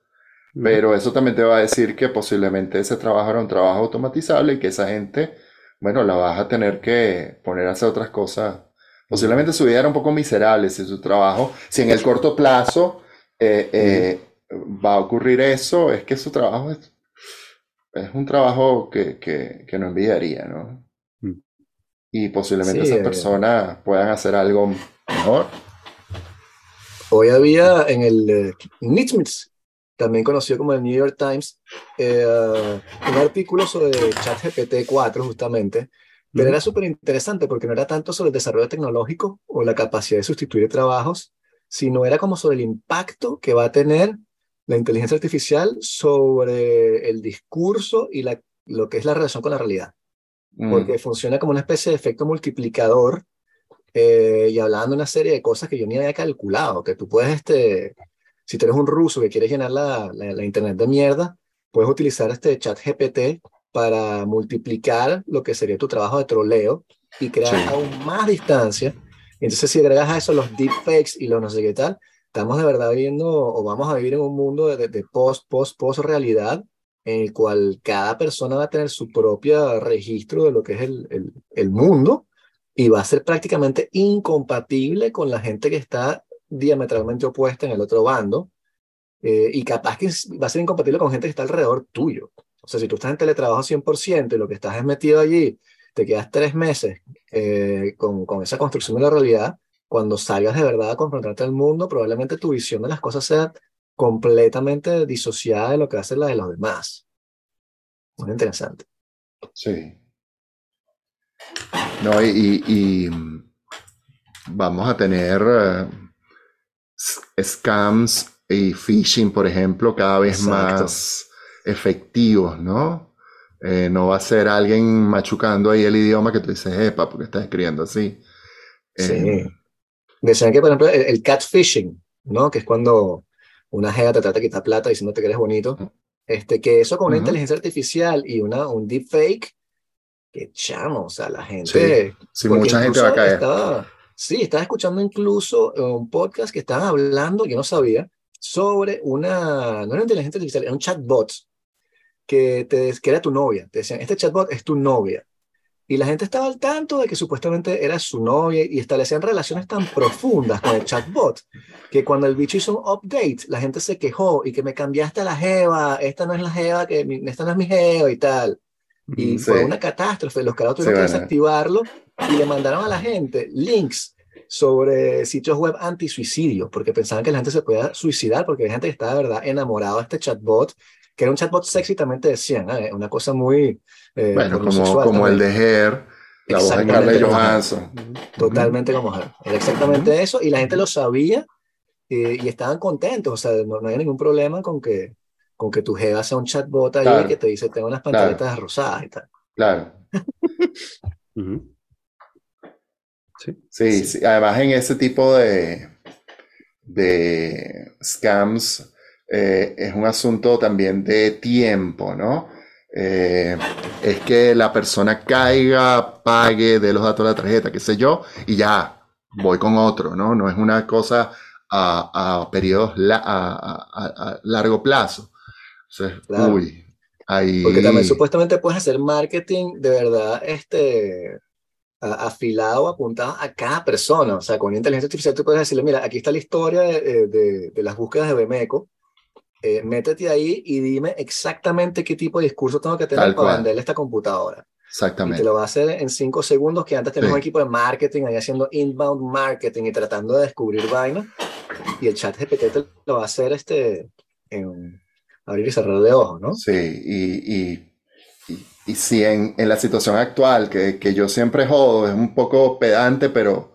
Pero eso también te va a decir que posiblemente ese trabajo era un trabajo automatizable y que esa gente, bueno, la vas a tener que poner a hacer otras cosas. Posiblemente su vida era un poco miserable si su trabajo, si en el corto plazo eh, eh, va a ocurrir eso, es que su trabajo es es un trabajo que, que, no envidiaría, ¿no? Y posiblemente esas eh, personas puedan hacer algo mejor. Hoy había en el uh, también conocido como el New York Times, eh, un artículo sobre ChatGPT 4 justamente, pero era súper interesante porque no era tanto sobre el desarrollo tecnológico o la capacidad de sustituir trabajos, sino era como sobre el impacto que va a tener la inteligencia artificial sobre el discurso y la, lo que es la relación con la realidad. Mm. Porque funciona como una especie de efecto multiplicador eh, y hablando de una serie de cosas que yo ni había calculado, que tú puedes, este, si tú eres un ruso que quieres llenar la, la, internet de mierda, puedes utilizar este chat GPT para multiplicar lo que sería tu trabajo de troleo y crear aún más distancia. Entonces, si agregas a eso los deepfakes y los no sé qué tal, estamos de verdad viviendo o vamos a vivir en un mundo de, post, post, post realidad en el cual cada persona va a tener su propio registro de lo que es el, el, el mundo y va a ser prácticamente incompatible con la gente que está diametralmente opuesta en el otro bando eh, y capaz que va a ser incompatible con gente que está alrededor tuyo. O sea, si tú estás en teletrabajo 100% y lo que estás es metido allí, te quedas tres meses eh, con, con esa construcción de la realidad, cuando salgas de verdad a confrontarte al mundo, probablemente tu visión de las cosas sea completamente disociada de lo que hace la de los demás. Muy interesante. Sí. No, y, vamos a tener eh, scams y phishing, por ejemplo, cada vez más efectivos, ¿no? Eh, no va a ser alguien machucando ahí el idioma que tú dices, epa, porque estás escribiendo así. Sí. Eh, Decían que, por ejemplo, el, catfishing, ¿no? Que es cuando una jeva te trata de quitar plata diciéndote que eres bonito. Este, que eso con una inteligencia artificial y una, un deepfake, que chamo, o sea, la gente... Sí, mucha gente va a caer. Estaba, sí, estaba escuchando incluso un podcast que estaban hablando, yo no sabía, sobre una, no era inteligencia artificial, era un chatbot que, te, que era tu novia. Te decían, este chatbot es tu novia. Y la gente estaba al tanto de que supuestamente era su novia y establecían relaciones tan profundas con el chatbot que cuando el bicho hizo un update, la gente se quejó y que me cambiaste a la jeva, esta no es la jeva, que esta no es mi jeva y tal. Y fue una catástrofe. Los caras tuvieron que desactivarlo y le mandaron a la gente links sobre sitios web anti-suicidio, porque pensaban que la gente se podía suicidar, porque hay gente que estaba de verdad enamorada de este chatbot que era un chatbot sexy, también te decían, ¿eh? una cosa muy... Eh, bueno, como, como el de Her, la voz de Carla Johansson. Totalmente como Her. Era exactamente eso, y la gente lo sabía y estaban contentos, o sea, no, no, hay ningún problema con que, con que tu jeva sea un chatbot ahí que te dice, tengo unas pantaletas rosadas y tal. Claro. sí. Sí, sí. Además, en ese tipo de, de scams, eh, es un asunto también de tiempo, ¿no? Eh, es que la persona caiga, pague de los datos de la tarjeta, qué sé yo, y ya voy con otro, ¿no? No es una cosa a, periodos a, largo plazo. uy, ahí... Porque también supuestamente puedes hacer marketing de verdad este, afilado, apuntado a cada persona. O sea, con inteligencia artificial tú puedes decirle, mira, aquí está la historia de, de, de las búsquedas de Bemeco eh, métete ahí y dime exactamente qué tipo de discurso tengo que tener para venderle esta computadora. Exactamente. Y te lo va a hacer en cinco segundos, que antes teníamos un equipo de marketing ahí haciendo inbound marketing y tratando de descubrir vainas. Y el chat GPT te lo va a hacer este, en abrir y cerrar de ojos, ¿no? Sí, y, y, y, si en, en, la situación actual, que, que, yo siempre jodo, es un poco pedante, pero,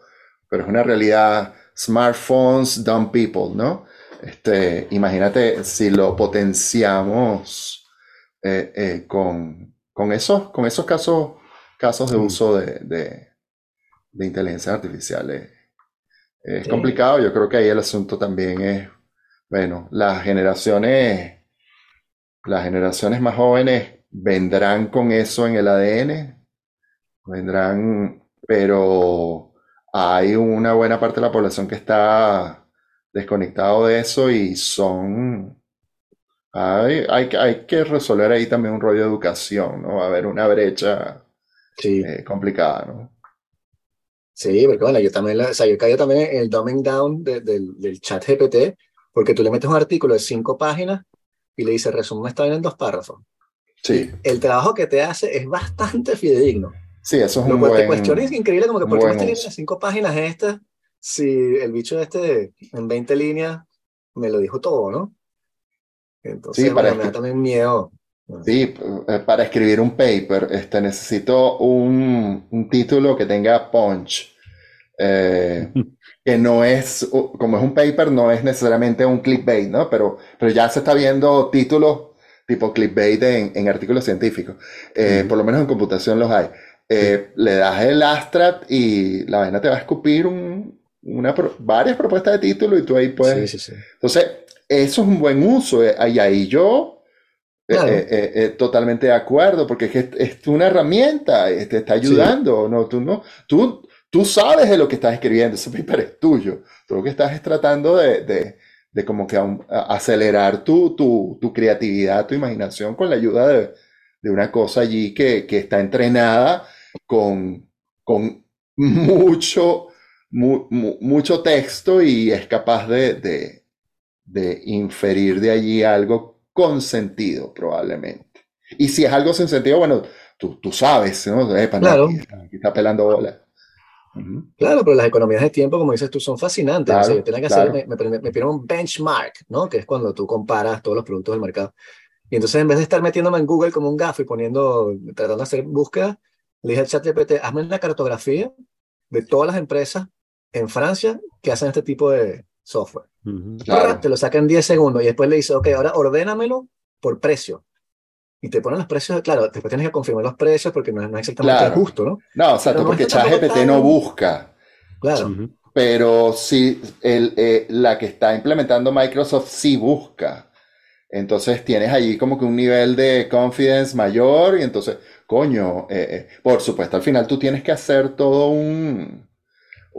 pero es una realidad smartphones dumb people, ¿no? Este, imagínate si lo potenciamos eh, eh, con, con, esos, con esos casos, casos de mm. uso de, de, inteligencia artificial. es complicado, yo creo que ahí el asunto también es, bueno, las generaciones, las generaciones más jóvenes vendrán con eso en el ADN, vendrán, pero hay una buena parte de la población que está desconectado de eso y son... Hay, hay, hay que resolver ahí también un rollo de educación, ¿no? Va a haber una brecha eh, complicada, ¿no? Sí, porque bueno, yo también, o sea, yo caí también en el dumbing down del, del chat GPT, porque tú le metes un artículo de cinco páginas y le dices, resumen está en dos párrafos. Sí. El trabajo que te hace es bastante fidedigno. Sí, eso es Lo un buen... te cuestiona es increíble, como que ¿por qué me estás las cinco páginas estas si el bicho este en 20 líneas me lo dijo todo, ¿no? Entonces, Sí, para bueno, me da también miedo. Sí, eh, para escribir un paper, este, necesito un, un título que tenga punch. Eh, que no es, como es un paper, no es necesariamente un clickbait, ¿no? Pero, pero ya se está viendo títulos tipo clickbait en, en artículos científicos. Eh, Ujú. por lo menos en computación los hay. Eh, le das el abstract y la vaina te va a escupir un- una, pro- varias propuestas de título y tú ahí puedes sí, sí. entonces, eso es un buen uso. eh, Y ahí yo eh, Claro. eh, eh, eh, totalmente de acuerdo, porque es, que es es una herramienta, eh, te está ayudando, ¿no? Tú, no, tú, tú sabes de lo que estás escribiendo, ese paper es tuyo. Tú lo que estás es tratando de, de, de como que a- acelerar tu, tu, tu creatividad, tu imaginación con la ayuda de, de una cosa allí que, que está entrenada con, con mucho, mu- mu- mucho texto y es capaz de, de, de inferir de allí algo con sentido, probablemente. Y si es algo sin sentido, bueno, tú, tú sabes, ¿no? Epa, no, Claro. aquí, está, aquí está pelando bola. Ujú. Claro, pero las economías de tiempo, como dices tú, son fascinantes. o sea, Claro, yo tenía que claro. hacer, me, me, me pidieron un benchmark, ¿no? Que es cuando tú comparas todos los productos del mercado. Y entonces, en vez de estar metiéndome en Google como un gafo y poniendo, tratando de hacer búsqueda, le dije al chat GPT, hazme una cartografía de todas las empresas en Francia que hacen este tipo de software. Claro. Te lo saca en 10 segundos y después le dice, ok, ahora ordénamelo por precio. Y te ponen los precios, claro, después tienes que confirmar los precios porque no es, no es exactamente Claro. justo, ¿no? No, no porque ChatGPT no busca, Claro. Ujú. pero sí, el, eh, la que está implementando Microsoft sí busca. Entonces tienes allí como que un nivel de confidence mayor y entonces, coño, eh, eh, por supuesto, al final tú tienes que hacer todo un,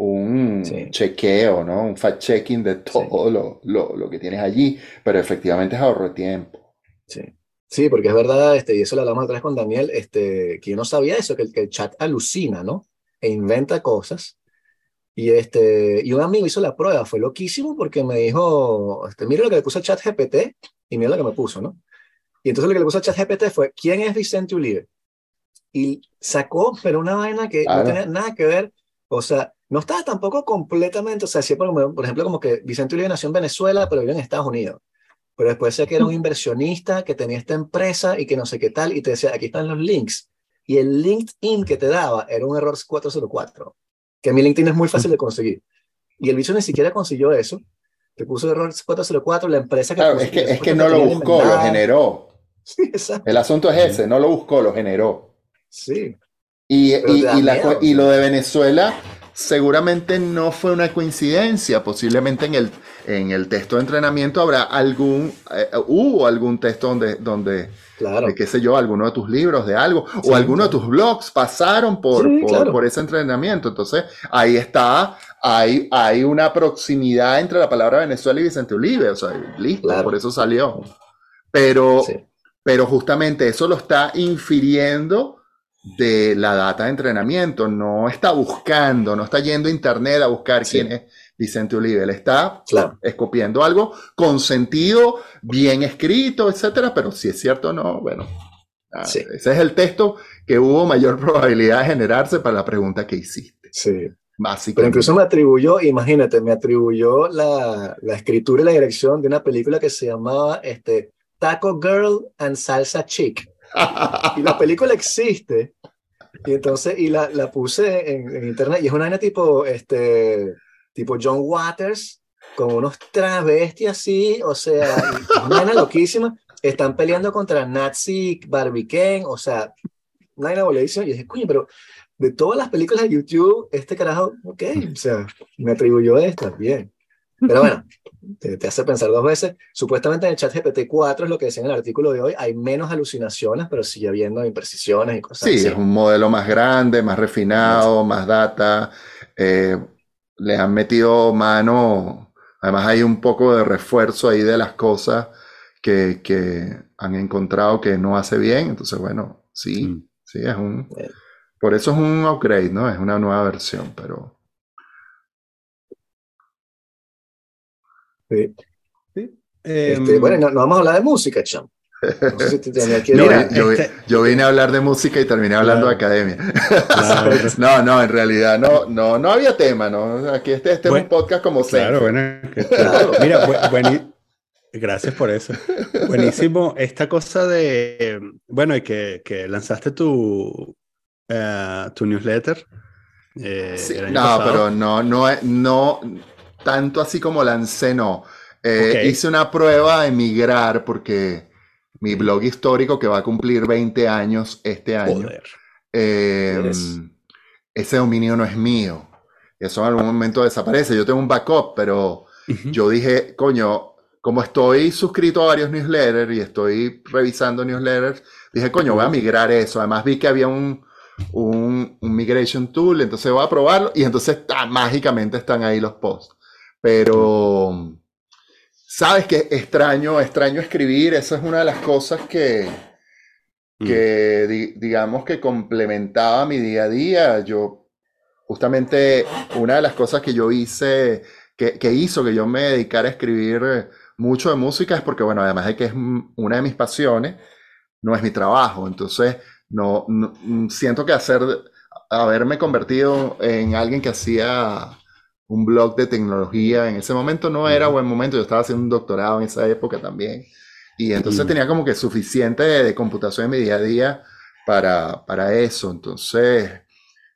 un Sí. chequeo, ¿no? Un fact-checking de todo lo, lo, lo que tienes allí, pero efectivamente es ahorro de tiempo. Sí. Sí, porque es verdad, este, y eso lo hablamos vez con Daniel, este, que yo no sabía eso, que el, que el chat alucina, ¿no? E inventa cosas. Y, este, y un amigo hizo la prueba, fue loquísimo porque me dijo, este, mira lo que le puso el chat GPT y mira lo que me puso, ¿no? Y entonces lo que le puso el chat GPT fue, ¿quién es Vicente Uribe? Y sacó, pero una vaina que Claro. no tenía nada que ver, o sea, no estaba tampoco completamente, o sea, sí, por, por ejemplo, como que Vicente Uribe nació en Venezuela, pero vive en Estados Unidos. Pero después sé que era un inversionista que tenía esta empresa y que no sé qué tal, y te decía, aquí están los links. Y el LinkedIn que te daba era un error 404, que mi LinkedIn es muy fácil de conseguir. Y el bicho ni siquiera consiguió eso. Te puso error 404, la empresa que... Claro, es que, es que no lo buscó, lo generó. Sí, exacto. El asunto es ese, no lo buscó, lo generó. Sí, Y, y- la lo de Venezuela seguramente no fue una coincidencia, posiblemente en el, en el texto de entrenamiento habrá algún, eh, hubo algún texto donde, donde claro. de qué sé yo, alguno de tus libros, de algo, Sí, o alguno de tus blogs pasaron por, Sí, por, claro. por ese entrenamiento. Entonces, ahí está, hay, hay una proximidad entre la palabra Venezuela y Vicente Uribe, o sea, listo, por eso salió. Pero, Sí. pero justamente eso lo está infiriendo de la data de entrenamiento, no está buscando, no está yendo a internet a buscar Sí. quién es Vicente él está Claro. escopiando algo con sentido, bien escrito, etcétera, pero si es cierto o no, bueno, ah, Sí. ese es el texto que hubo mayor probabilidad de generarse para la pregunta que hiciste, Sí. Pero incluso me atribuyó, imagínate, me atribuyó la, la escritura y la dirección de una película que se llamaba este, Taco Girl and Salsa Chick. Y la película existe. Y entonces, y la, la puse en, internet, y es una vaina tipo, este, tipo John Waters, con unos travestis así, o sea, una vaina loquísima. Están peleando contra Nazi Barbie Ken, o sea, una vaina boledísima. Y dije, coño, pero de todas las películas de YouTube, este carajo, ok, o sea, me atribuyó esta, bien. Pero bueno, te, te, hace pensar dos veces. Supuestamente en el chat GPT-4 es lo que decía en el artículo de hoy, hay menos alucinaciones, pero sigue habiendo imprecisiones y cosas sí, así. es un modelo más grande, más refinado, más data. Eh, le han metido mano, además hay un poco de refuerzo ahí de las cosas que, que han encontrado que no hace bien. Entonces, bueno, sí, mm. sí, es un... Por eso es un upgrade, ¿no? Es una nueva versión, pero... Sí. sí. Este, um, bueno, no, no, vamos a hablar de música, Cham. No sé si te tenía que Mira, yo, este... yo, vine a hablar de música y terminé hablando claro. de academia. Claro. no, no, en realidad no, no, no había tema, ¿no? Aquí este, este bueno, es un podcast como Claro, bueno, claro. Mira, bu buen, gracias por eso. Buenísimo. Esta cosa de, bueno, y que, que lanzaste tu, uh, tu newsletter. Eh, sí, no, pasado. pero no, no, no, tanto así como lancé, no. Eh, okay. Hice una prueba de migrar porque mi blog histórico que va a cumplir 20 años este año. Eh, ese dominio no es mío. Eso en algún momento desaparece. Yo tengo un backup, pero uh -huh. yo dije, coño, como estoy suscrito a varios newsletters y estoy revisando newsletters, dije, coño, voy a migrar eso. Además vi que había un, un, un migration tool, entonces voy a probarlo y entonces ah, mágicamente están ahí los posts. Pero sabes que extraño, extraño escribir, esa es una de las cosas que, que mm. di, digamos que complementaba mi día a día. Yo, justamente, una de las cosas que yo hice, que, que hizo que yo me dedicara a escribir mucho de música es porque, bueno, además de que es una de mis pasiones, no es mi trabajo. Entonces, no, no siento que hacer, haberme convertido en alguien que hacía un blog de tecnología. En ese momento no era buen momento, yo estaba haciendo un doctorado en esa época también. Y entonces tenía como que suficiente de, de, computación en mi día a día para, para eso. Entonces,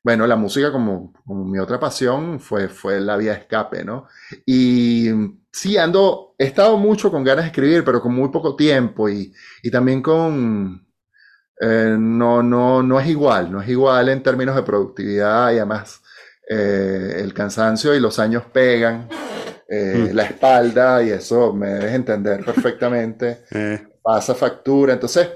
bueno, la música como, como, mi otra pasión fue, fue la vía de escape, ¿no? Y sí, ando, he estado mucho con ganas de escribir, pero con muy poco tiempo y, y también con... Eh, no, no, no es igual, no es igual en términos de productividad y además eh, el cansancio y los años pegan, eh, mm. la espalda y eso me debes entender perfectamente, eh. pasa factura, entonces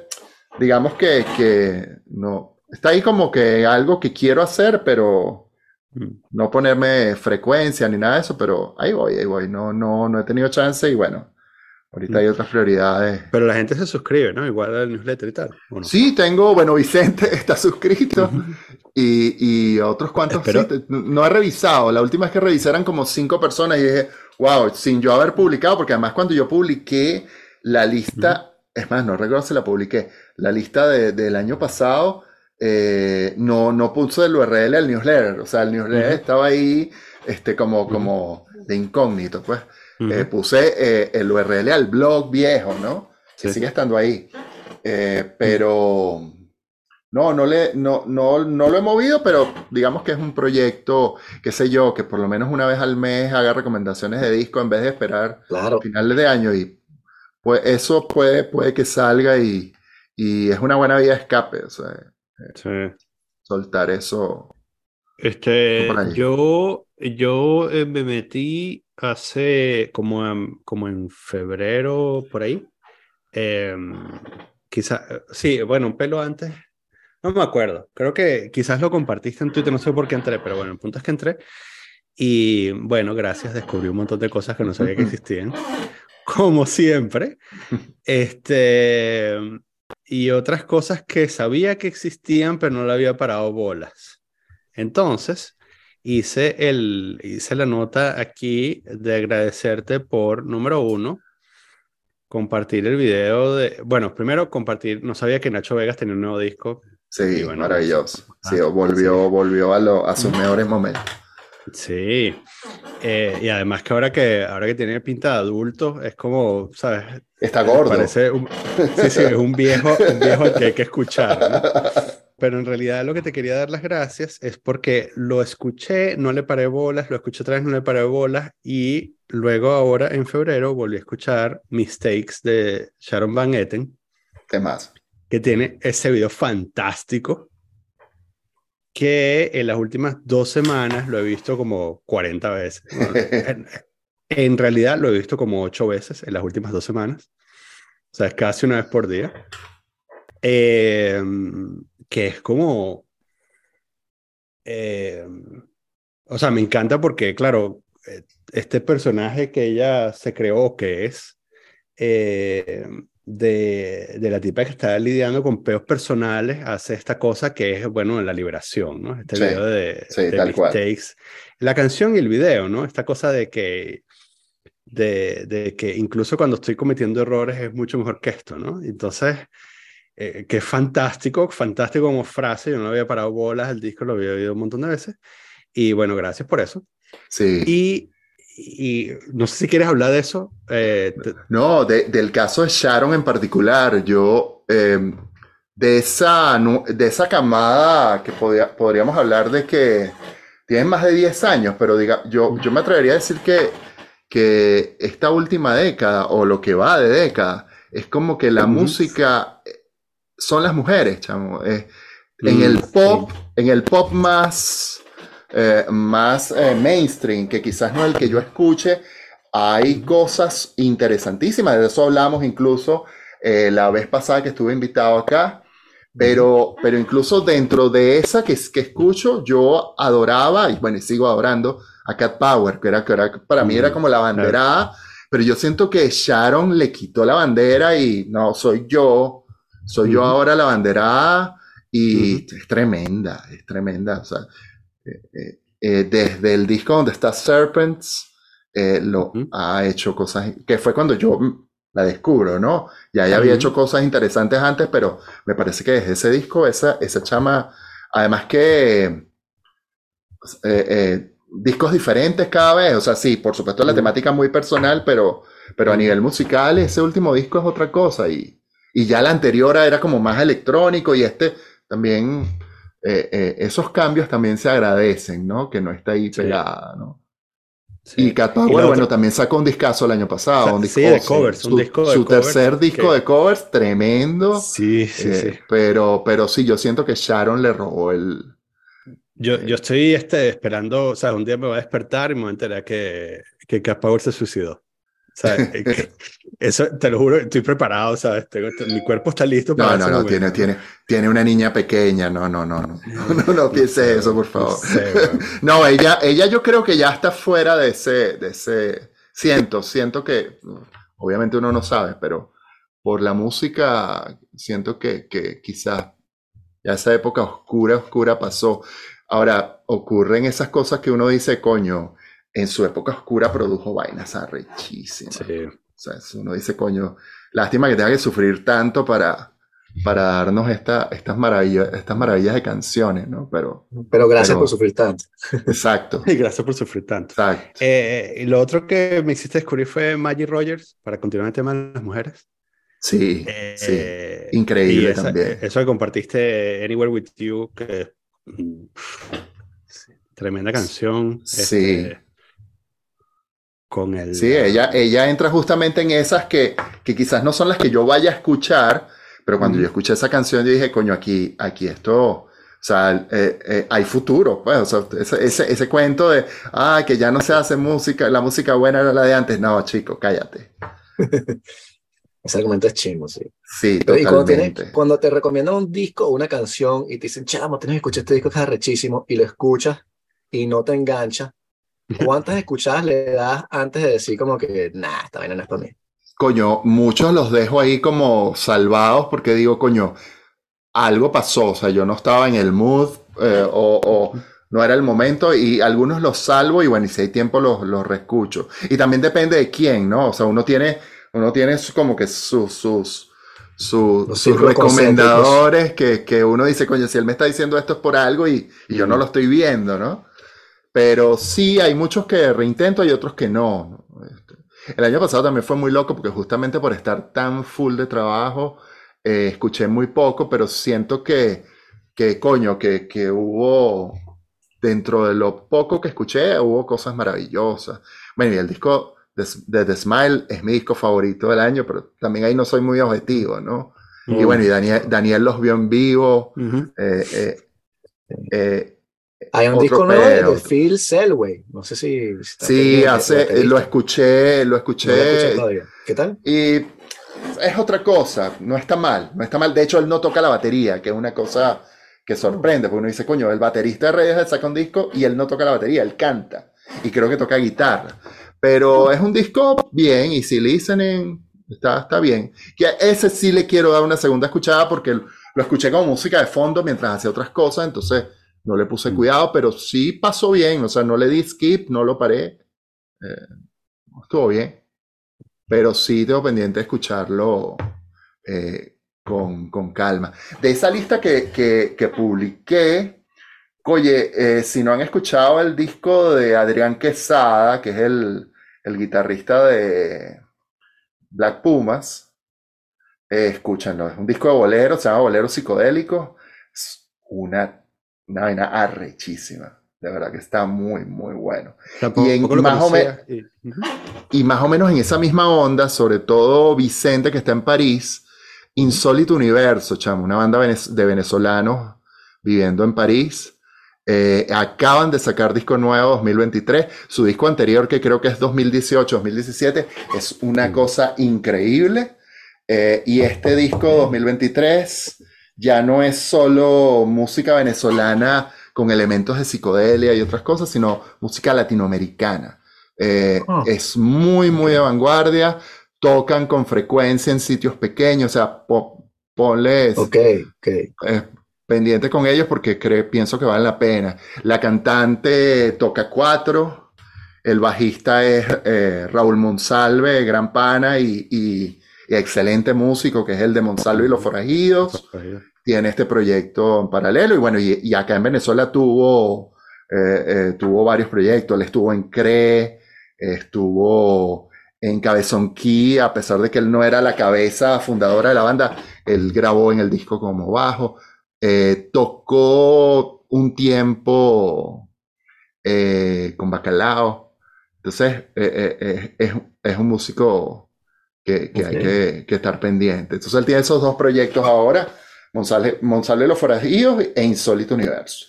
digamos que, que, no, está ahí como que algo que quiero hacer, pero mm. no ponerme frecuencia ni nada de eso, pero ahí voy, ahí voy, no, no, no he tenido chance y bueno. Ahorita hay otras prioridades. Pero la gente se suscribe, ¿no? Igual al newsletter y tal. No? Sí, tengo, bueno, Vicente está suscrito y, y, otros cuantos sí, no he revisado. La última vez que revisé eran como cinco personas y dije, wow, sin yo haber publicado, porque además cuando yo publiqué la lista, es más, no recuerdo si la publiqué, la lista de, del año pasado, eh, no, no puse el URL al newsletter. O sea, el newsletter estaba ahí este, como, como de incógnito, pues. Uh -huh. eh, puse eh, el URL al blog viejo, ¿no? Sí. Que sigue estando ahí. Eh, pero no, no, le, no, no, no lo he movido, pero digamos que es un proyecto, qué sé yo, que por lo menos una vez al mes haga recomendaciones de disco en vez de esperar claro. finales de año. Y pues eso puede, puede que salga y, y es una buena vía de escape. O sea, eh, sí. Soltar eso. Este, yo, yo eh, me metí hace como en, como en febrero, por ahí. Eh, quizá, sí, bueno, un pelo antes. No me acuerdo. Creo que quizás lo compartiste en Twitter, no sé por qué entré, pero bueno, el punto es que entré. Y bueno, gracias, descubrí un montón de cosas que no sabía que existían. Como siempre. Este. Y otras cosas que sabía que existían, pero no le había parado bolas. Entonces, hice, el, hice la nota aquí de agradecerte por, número uno, compartir el video de, bueno, primero compartir, no sabía que Nacho Vegas tenía un nuevo disco. Sí, bueno, maravilloso. Sí, volvió, volvió a, lo, a sus mejores momentos. Sí, eh, y además que ahora que ahora que tiene pinta de adulto, es como, ¿sabes? Está gordo. Parece un, sí, sí, es un viejo, un viejo que hay que escuchar. ¿no? pero en realidad lo que te quería dar las gracias es porque lo escuché, no le paré bolas, lo escuché otra vez, no le paré bolas y luego ahora en febrero volví a escuchar Mistakes de Sharon Van Etten. ¿Qué más? Que tiene ese video fantástico que en las últimas dos semanas lo he visto como 40 veces. en, en realidad lo he visto como ocho veces en las últimas dos semanas. O sea, es casi una vez por día. Eh, que es como... Eh, o sea, me encanta porque, claro, eh, este personaje que ella se creó, que es de, de, la tipa que está lidiando con peos personales, hace esta cosa que es, bueno, la liberación, ¿no? Este video de, de mistakes. La canción y el video, ¿no? Esta cosa de que de, de, que incluso cuando estoy cometiendo errores es mucho mejor que esto, ¿no? Entonces, eh, que es fantástico, fantástico como frase, yo no había parado bolas, el disco lo había oído un montón de veces, y bueno, gracias por eso. Sí. Y, y no sé si quieres hablar de eso. Eh, no, de, del caso de Sharon en particular, yo, em, de, esa, de esa camada que podía, podríamos hablar de que tienen más de 10 años, pero diga, yo, yo me atrevería a decir que que esta última década o lo que va de década es como que la música son las mujeres, chamo. en mm, el pop, en el pop más, eh, más eh, mainstream, que quizás no es el que yo escuche, hay cosas interesantísimas. De eso hablamos incluso la vez pasada que estuve invitado acá. Pero, pero incluso dentro de esa que, que escucho, yo adoraba, y bueno, sigo adorando, a Cat Power, que era, que era para mí era como la bandera, pero yo siento que Sharon le quitó la bandera y no, soy yo, soy yo ahora la bandera y es tremenda, es tremenda. O sea, eh, eh, eh, desde el disco donde está Serpents, lo ha hecho cosas, que fue cuando yo la descubro, ¿no? Ya ella había hecho cosas interesantes antes, pero me parece que desde ese disco, esa, esa chama, además que discos diferentes cada vez. O sea, sí, por supuesto la temática muy personal, pero, pero a nivel musical ese último disco es otra cosa. Y, y ya la anterior era como más electrónico y este también, eh, eh, esos cambios también se agradecen, ¿no? Que no está ahí pegada, ¿no? Y Cat bueno, también sacó un discazo el año pasado. un disco, sí, de covers, un disco de su tercer disco de covers, tremendo. Sí, sí, eh, sí. Pero, pero sí, yo siento que Sharon le robó el, yo, yo estoy este, esperando, o sea, un día me voy a despertar y me voy a enterar que, que Cat Power se suicidó. eso te lo juro, estoy preparado, ¿sabes? mi cuerpo está listo para No, no, no, tiene, tiene, tiene una niña pequeña, no, no, no, no, no, no, piense eso, por favor. No, ella, ella yo creo que ya está fuera de ese, de ese, siento, siento que, obviamente uno no sabe, pero por la música siento que, que quizás ya esa época oscura, oscura pasó. Ahora, ocurren esas cosas que uno dice, coño, en su época oscura produjo vainas arrechísimas. Sí. O sea, uno dice, coño, lástima que tenga que sufrir tanto para, para darnos esta, estas, maravillas, estas maravillas de canciones, ¿no? Pero, pero gracias por sufrir tanto. Exacto. Y gracias por sufrir tanto. Exacto. Eh, y lo otro que me hiciste descubrir fue Maggie Rogers, para continuar el tema de las mujeres. Sí, sí. Eh, Increíble también. Eso que compartiste Anywhere With You, que Tremenda canción. Sí. Este, con el. Sí, ella, ella entra justamente en esas que, que quizás no son las que yo vaya a escuchar, pero cuando yo escuché esa canción, yo dije, coño, aquí, aquí esto. O sea, eh, eh, hay futuro, pues, ese, ese, ese, cuento de, ah, que ya no se hace música, la música buena era la de antes. No, chico, cállate. Ese argumento es chingo, sí. Sí, totalmente. Y cuando, te recomiendan un disco o una canción y te dicen, chamo, tienes que escuchar este disco que es arrechísimo, y lo escuchas y no te engancha, ¿cuántas escuchadas le das antes de decir como que, nah, esta vaina no es para mí? Coño, muchos los dejo ahí como salvados porque digo, coño, algo pasó, o sea, yo no estaba en el mood eh, o, no era el momento y algunos los salvo y bueno, y si hay tiempo los, los reescucho. Y también depende de quién, ¿no? O sea, uno tiene uno tiene como que sus, sus, sus, recomendadores que, que, uno dice, coño, si él me está diciendo esto es por algo y, yo no lo estoy viendo, ¿no? Pero sí, hay muchos que reintento y otros que no. Este, el año pasado también fue muy loco porque justamente por estar tan full de trabajo, eh, escuché muy poco, pero siento que, que coño, que, que hubo, dentro de lo poco que escuché, hubo cosas maravillosas. Bueno, y el disco de, The Smile es mi disco favorito del año, pero también ahí no soy muy objetivo, ¿no? Y bueno, y Daniel, Daniel los vio en vivo. eh, eh, eh hay un disco nuevo de Phil Selway. No sé si. sí, hace, lo escuché, lo escuché. ¿Qué tal? Y es otra cosa, no está mal, no está mal. De hecho, él no toca la batería, que es una cosa que sorprende, porque uno dice, coño, el baterista de Reyes saca un disco y él no toca la batería, él canta. Y creo que toca guitarra. Pero es un disco bien, y si listening, está, está bien. Que a ese sí le quiero dar una segunda escuchada porque lo escuché como música de fondo mientras hacía otras cosas, entonces no le puse mm. cuidado, pero sí pasó bien, o sea, no le di skip, no lo paré, eh, estuvo bien, pero sí tengo pendiente de escucharlo eh, con, con, calma. De esa lista que, que, que publiqué, oye, eh, si no han escuchado el disco de Adrián Quesada, que es el, el guitarrista de Black Pumas, escúchenlo, es un disco de bolero, se llama Bolero Psicodélico, es una una vaina arrechísima. De verdad que está muy, muy bueno. y, más o menos, y más o menos en esa misma onda, sobre todo Vicente, que está en París, Insólito Universo, chamo, una banda de venezolanos viviendo en París. Eh, acaban de sacar disco nuevo 2023. Su disco anterior, que creo que es 2018-2017, es una cosa increíble. Eh, y este disco 2023 ya no es solo música venezolana con elementos de psicodelia y otras cosas, sino música latinoamericana. Eh, ah. Es muy, muy de vanguardia, tocan con frecuencia en sitios pequeños, o sea, ponles eh, pendiente con ellos porque pienso que vale la pena. La cantante toca cuatro, el bajista es eh, Raúl Monsalve, gran pana y, y, excelente músico, que es el de Monsalve y los Forajidos tiene este proyecto en paralelo. Y bueno, y, acá en Venezuela tuvo, eh, eh, tuvo varios proyectos, él estuvo en CRE, estuvo en Cabezón Key, a pesar de que él no era la cabeza fundadora de la banda, él grabó en el disco como bajo, eh, tocó un tiempo con Bacalao, entonces es, un músico que, hay que, que estar pendiente. Entonces él tiene esos dos proyectos ahora Monsalve, los Forajidos e Insólito Universo.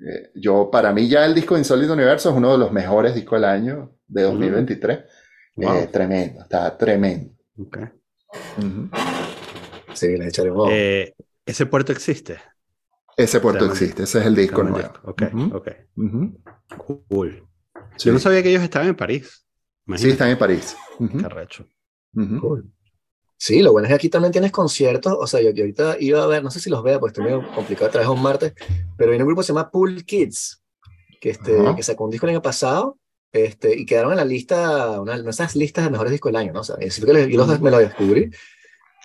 Eh, yo, para mí ya el disco de Insólito Universo es uno de los mejores discos del año de 2023. Eh, tremendo, está tremendo. Sí, le echaré eh, ¿Ese puerto existe? Ese puerto existe, ese es el disco nuevo. Ok, ok. Cool. Yo no sabía que ellos estaban en París. Sí, están en París. Carrecho. Cool. Sí, lo bueno es que aquí también tienes conciertos. O sea, yo, ahorita iba a ver, no sé si los vea, pues estoy medio complicado de un martes, pero hay un grupo que se llama Pool Kids, que, este, que sacó un disco el año pasado este, y quedaron en la lista, una de esas listas de mejores discos del año, ¿no? O sea, yo los, me lo descubrí.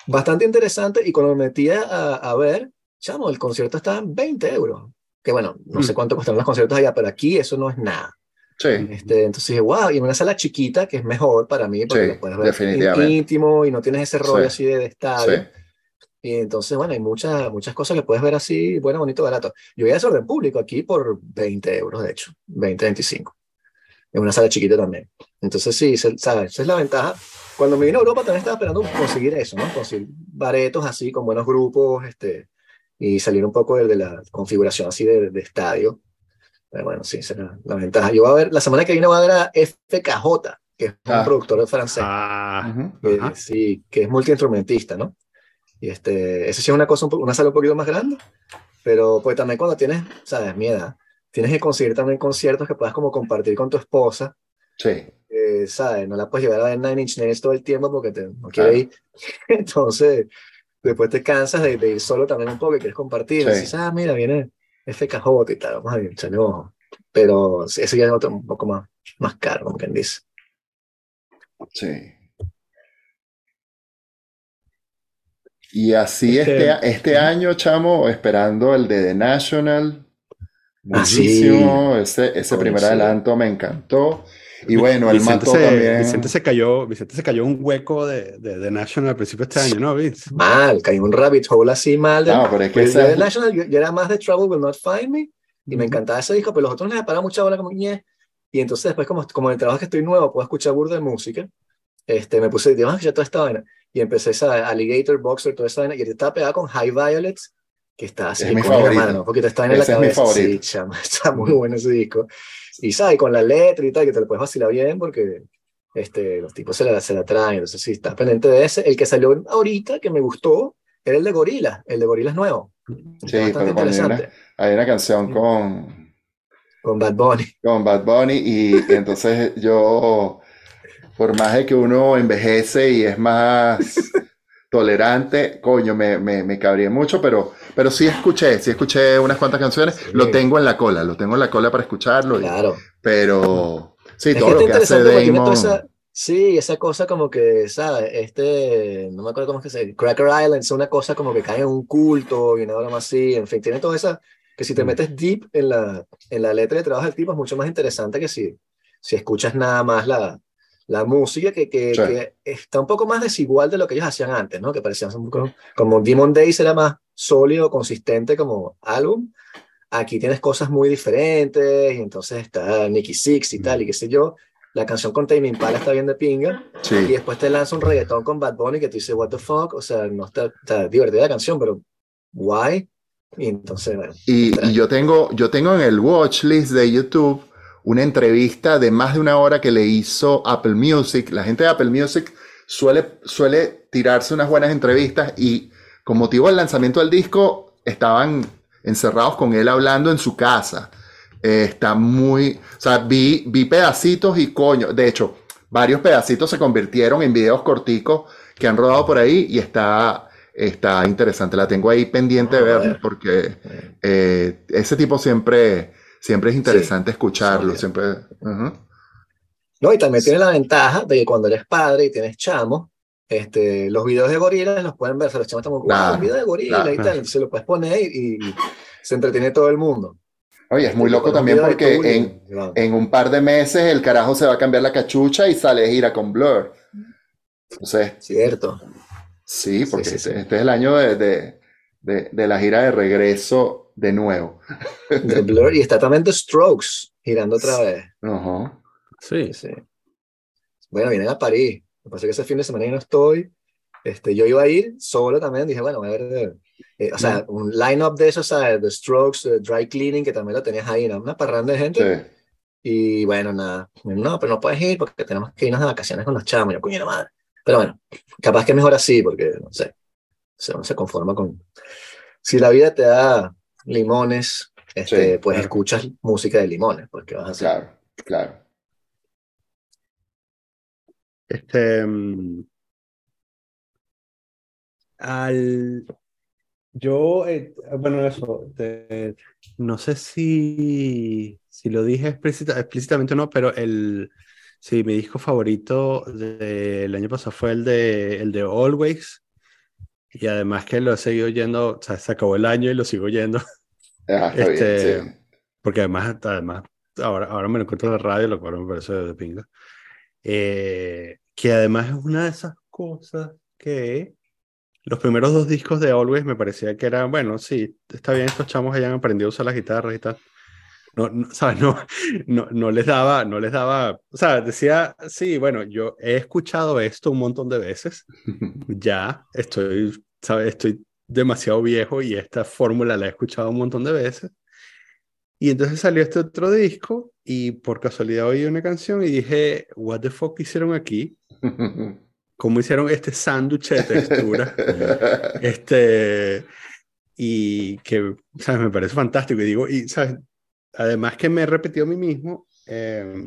Bastante interesante y cuando me metía a, a ver, chamo, el concierto estaba en 20 euros. Que bueno, no sé mm. cuánto cuestan los conciertos allá, pero aquí eso no es nada. Sí. Este, entonces dije, wow, y en una sala chiquita que es mejor para mí porque lo puedes ver íntimo y no tienes ese rollo así de, estadio. Y entonces, bueno, hay muchas, muchas cosas que puedes ver así, bueno, bonito, barato. Yo voy a orden público aquí por 20 euros, de hecho, 20, 25. En una sala chiquita también. Entonces, sí, ¿sabes? Esa es la ventaja. Cuando me vine a Europa también estaba esperando conseguir eso, ¿no? Conseguir baretos así, con buenos grupos, este, y salir un poco de, de la configuración así de, de estadio bueno, sí, es la, ventaja. Yo voy a ver, la semana que viene voy a ver a FKJ, que es un ah. productor francés. Ah, sí, que es multiinstrumentista, ¿no? Y este, eso sí es una cosa, una sala un poquito más grande, pero pues también cuando tienes, sabes, miedo, tienes que conseguir también conciertos que puedas como compartir con tu esposa. Sí. Eh, ¿sabes? No la puedes llevar a ver Nine Inch Nails todo el tiempo porque te, no quiere ir. Entonces, después te cansas de, ir solo también un poco y quieres compartir. Sí. Dices, ah, mira, viene FKJ y tal, vamos a echarle Pero eso ya es otro, un poco más, más caro, como quien dice. Sí. Y así este, este, este año, chamo, esperando el de The National. Ah, Muchísimo. Ese, ese primer adelanto me encantó. Y bueno, el Vicente mató se, también. Vicente se cayó, Vicente se cayó un hueco de, de, de National al principio de este año, ¿no, Vince? Mal, caí en un rabbit hole así mal. de- No, pero es que Pues yo esa- de National, yo, yo era más de Trouble Will Not Find Me y me Ujú. encantaba ese disco, pero los otros les paraba mucha bola como ñe. Y entonces después, como, como en el trabajo que estoy nuevo, puedo escuchar burda de música, este, me puse, digamos, ya toda esta vaina. Y empecé esa Alligator, Boxer, toda esa vaina. Y estaba pegada con High Violets, que está así, Es mi favorito. madre, un poquito está en la Ese es mi cabeza. Sí, favorito. chama, está muy bueno ese disco. Y sabes, con la letra y tal, que te lo puedes vacilar bien porque este, los tipos se la, se la traen. Entonces, sí, estás pendiente de ese. El que salió ahorita, que me gustó, era el de Gorila. El de Gorila es nuevo. Sí, pero cuando hay una, interesante. hay una canción con, Con Bad Bunny. con Bad Bunny y entonces yo, por más de que uno envejece y es más tolerante, coño, me, me, me cabría mucho, pero, pero sí escuché, sí escuché unas cuantas canciones, Sí. lo tengo en la cola, lo tengo en la cola para escucharlo, y- Claro. pero sí, Es todo que lo que hace Damon, esa, sí, esa cosa como que, ¿sabes? Este, no me acuerdo cómo es que se dice, Cracker Island es una cosa como que cae en un culto y una broma así, en fin, tiene toda esa, que si te Mm. metes deep en la, en la letra de trabajo del tipo es mucho más interesante que si, si escuchas nada más la, la música que, que, Sí. que está un poco más desigual de lo que ellos hacían antes, ¿no? Que parecían poco, como Demon Days era más sólido, consistente como álbum. Aquí tienes cosas muy diferentes y entonces está Nicky Six y tal y qué sé yo. La canción con Tame Impala está bien de pinga y sí, después te lanza un reggaetón con Bad Bunny que te dice what the fuck, o sea, no está, está divertida la canción, pero why? Y entonces, bueno, Y, y yo tengo, yo tengo en el watch list de YouTube una entrevista de más de una hora que le hizo Apple Music. La gente de Apple Music suele, suele tirarse unas buenas entrevistas y con motivo del lanzamiento del disco estaban encerrados con él hablando en su casa. Eh, está muy, o sea, vi, vi pedacitos y coño, de hecho, varios pedacitos se convirtieron en videos corticos que han rodado por ahí y está, está interesante. La tengo ahí pendiente de Ah, ver bueno. porque eh, ese tipo siempre, siempre es interesante escucharlo, siempre. No, y también tiene la ventaja de que cuando eres padre y tienes chamos, este, los videos de gorilas los pueden ver, o sea, los chamos están como, Claro, wow, un video de gorila claro. y tal, entonces lo puedes poner y, y se entretiene todo el mundo. Oye, es muy loco también porque en, en un par de meses el carajo se va a cambiar la cachucha y sale de gira con Blur. Entonces, Cierto. sí, porque sí, sí. Este, este es el año de, de, de- de la gira de regreso de nuevo. De Blur, y está también The Strokes girando otra vez. Ajá. Sí. Sí. Bueno, vienen a París. Me parece que ese fin de semana yo no estoy. Este, yo iba a ir solo también. Dije, bueno, voy a ver. eh, o sea, un line-up de esos, ¿sabes? The Strokes, eh, Dry Cleaning, que también lo tenías ahí, ¿no? Una parranda de gente. Sí. Y bueno, nada. No, pero no puedes ir porque tenemos que irnos de vacaciones con los chamos. Yo, coño, madre. Pero bueno, capaz que es mejor así, porque no sé. O sea, uno se conforma con. Si la vida te da limones, este, Sí, pues claro. escuchas música de limones, porque vas a hacer. Claro, claro. Este. mm, Al. Yo, eh, bueno, eso, te- no sé si, si lo dije explícita- explícitamente o no, pero el, sí, mi disco favorito del año pasado fue el de, el de Always, y además que lo he seguido oyendo, o sea, se acabó el año y lo sigo oyendo, Ah, está Este, bien, sí. porque además, además ahora, ahora me lo encuentro en la radio, lo cual me parece de pinga, Eh, que además es una de esas cosas que los primeros dos discos de Always me parecía que eran, bueno, sí, está bien, estos chamos hayan aprendido a usar las guitarras y tal. No, no, ¿sabes? No, no, no les daba, no les daba, o sea, decía, sí, bueno, yo he escuchado esto un montón de veces, ya estoy, ¿sabes? Estoy demasiado viejo y esta fórmula la he escuchado un montón de veces. Y entonces salió este otro disco y por casualidad oí una canción y dije, what the fuck hicieron aquí? ¿Cómo hicieron este sándwich de textura? este, y que, ¿sabes? Me parece fantástico. Y digo, y, ¿sabes? Además que me he repetido a mí mismo, eh,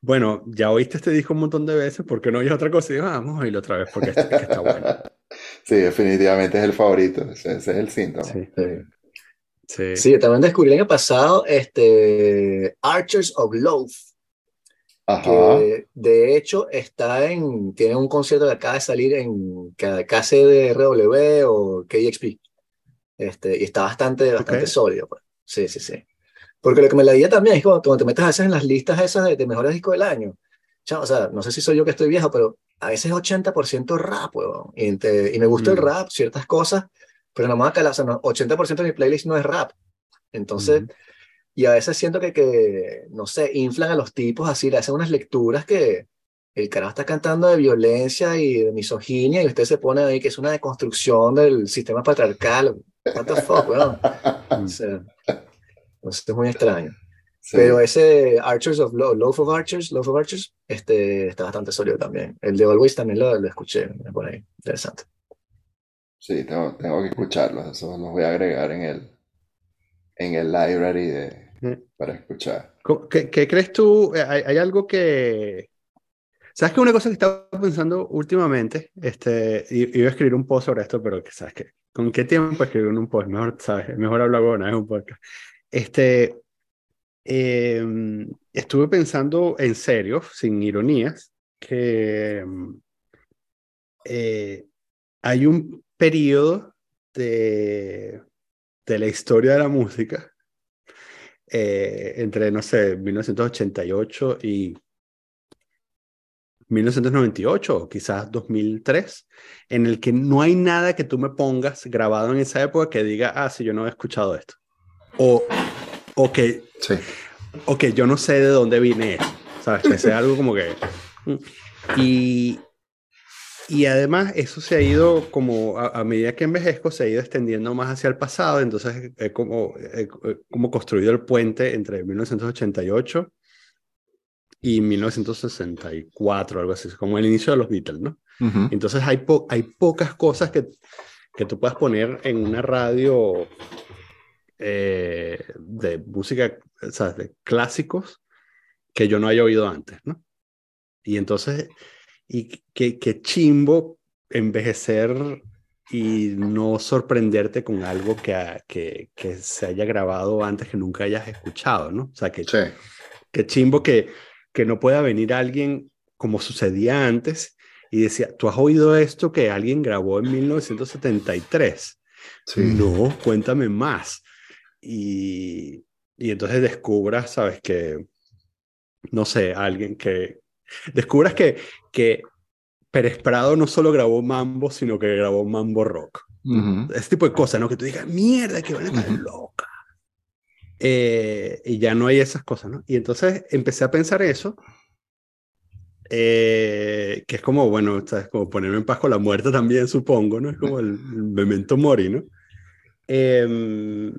bueno, ya oíste este disco un montón de veces, ¿por qué no oyes otra cosa? Y digo, "Ah, vamos a oírlo otra vez porque este, que está bueno. Sí, definitivamente es el favorito. Ese, ese es el síntoma. Sí, Sí. sí. Sí, también descubrí el año pasado este, Archers of Loath, Ajá. que de hecho está en, tiene un concierto que acaba de salir en KCDRW o KXP, este, y está bastante, bastante Ok. sólido. pues. Sí, sí, sí. Porque lo que me la también es cuando, te metes a veces en las listas esas de, mejores discos del año. o sea, no sé si soy yo que estoy viejo, pero a veces 80% rap, weón. Y, y, me gusta el mm. rap, ciertas cosas, pero no más que o sea, 80% de mi playlist no es rap. Entonces, y a veces siento que, que, no sé, inflan a los tipos así, le hacen unas lecturas que el carajo está cantando de violencia y de misoginia y usted se pone ahí que es una deconstrucción del sistema patriarcal. What the fuck, weón. O sea, es muy extraño. Pero ese Archers of Love, Love of Archers, Love of Archers, este, está bastante sólido también. El de Always también lo, lo escuché, me pone ahí. Interesante. Sí, tengo, tengo que escucharlos, eso los voy a agregar en el, en el library de, mm. para escuchar. ¿Qué, qué crees tú? ¿Hay, ¿Hay, algo que... ¿Sabes que una cosa que estaba pensando últimamente? Este, iba a escribir un post sobre esto, pero ¿sabes qué? ¿Con qué tiempo escribir un post? Mejor, ¿sabes? Mejor hablar con es un podcast. Este, em, estuve pensando en serio, sin ironías, que em, eh, hay un periodo de, de la historia de la música eh, entre, no sé, 1988 y 1998 o quizás 2003, en el que no hay nada que tú me pongas grabado en esa época que diga, ah, sí, yo no he escuchado esto. O, o que, sí. o que yo no sé de dónde vine eso, ¿sabes? Que sea algo como que... Y, y además eso se ha ido como, a, medida que envejezco, se ha ido extendiendo más hacia el pasado, entonces he como, como construido el puente entre 1988 y 1964, algo así, como el inicio de los Beatles, ¿no? Entonces hay, hay pocas cosas que, que tú puedas poner en una radio eh, de música, ¿sabes? De clásicos que yo no haya oído antes, ¿no? Y entonces, y que, que chimbo envejecer y no sorprenderte con algo que, que, que, se haya grabado antes que nunca hayas escuchado, ¿no? O sea, que, que chimbo que que no pueda venir alguien como sucedía antes y decía, ¿tú has oído esto que alguien grabó en 1973? No, cuéntame más. Y, y entonces descubras, ¿sabes? Que, no sé, alguien que... Descubras que, que Pérez Prado no solo grabó mambo, sino que grabó mambo rock. Ese tipo de cosas, ¿no? Que tú digas, mierda, que van a estar loca. Eh, y ya no hay esas cosas, ¿no? Y entonces empecé a pensar eso, eh, que es como, bueno, es como ponerme en paz con la muerte también, supongo, ¿no? Es como el, memento mori, ¿no? Em,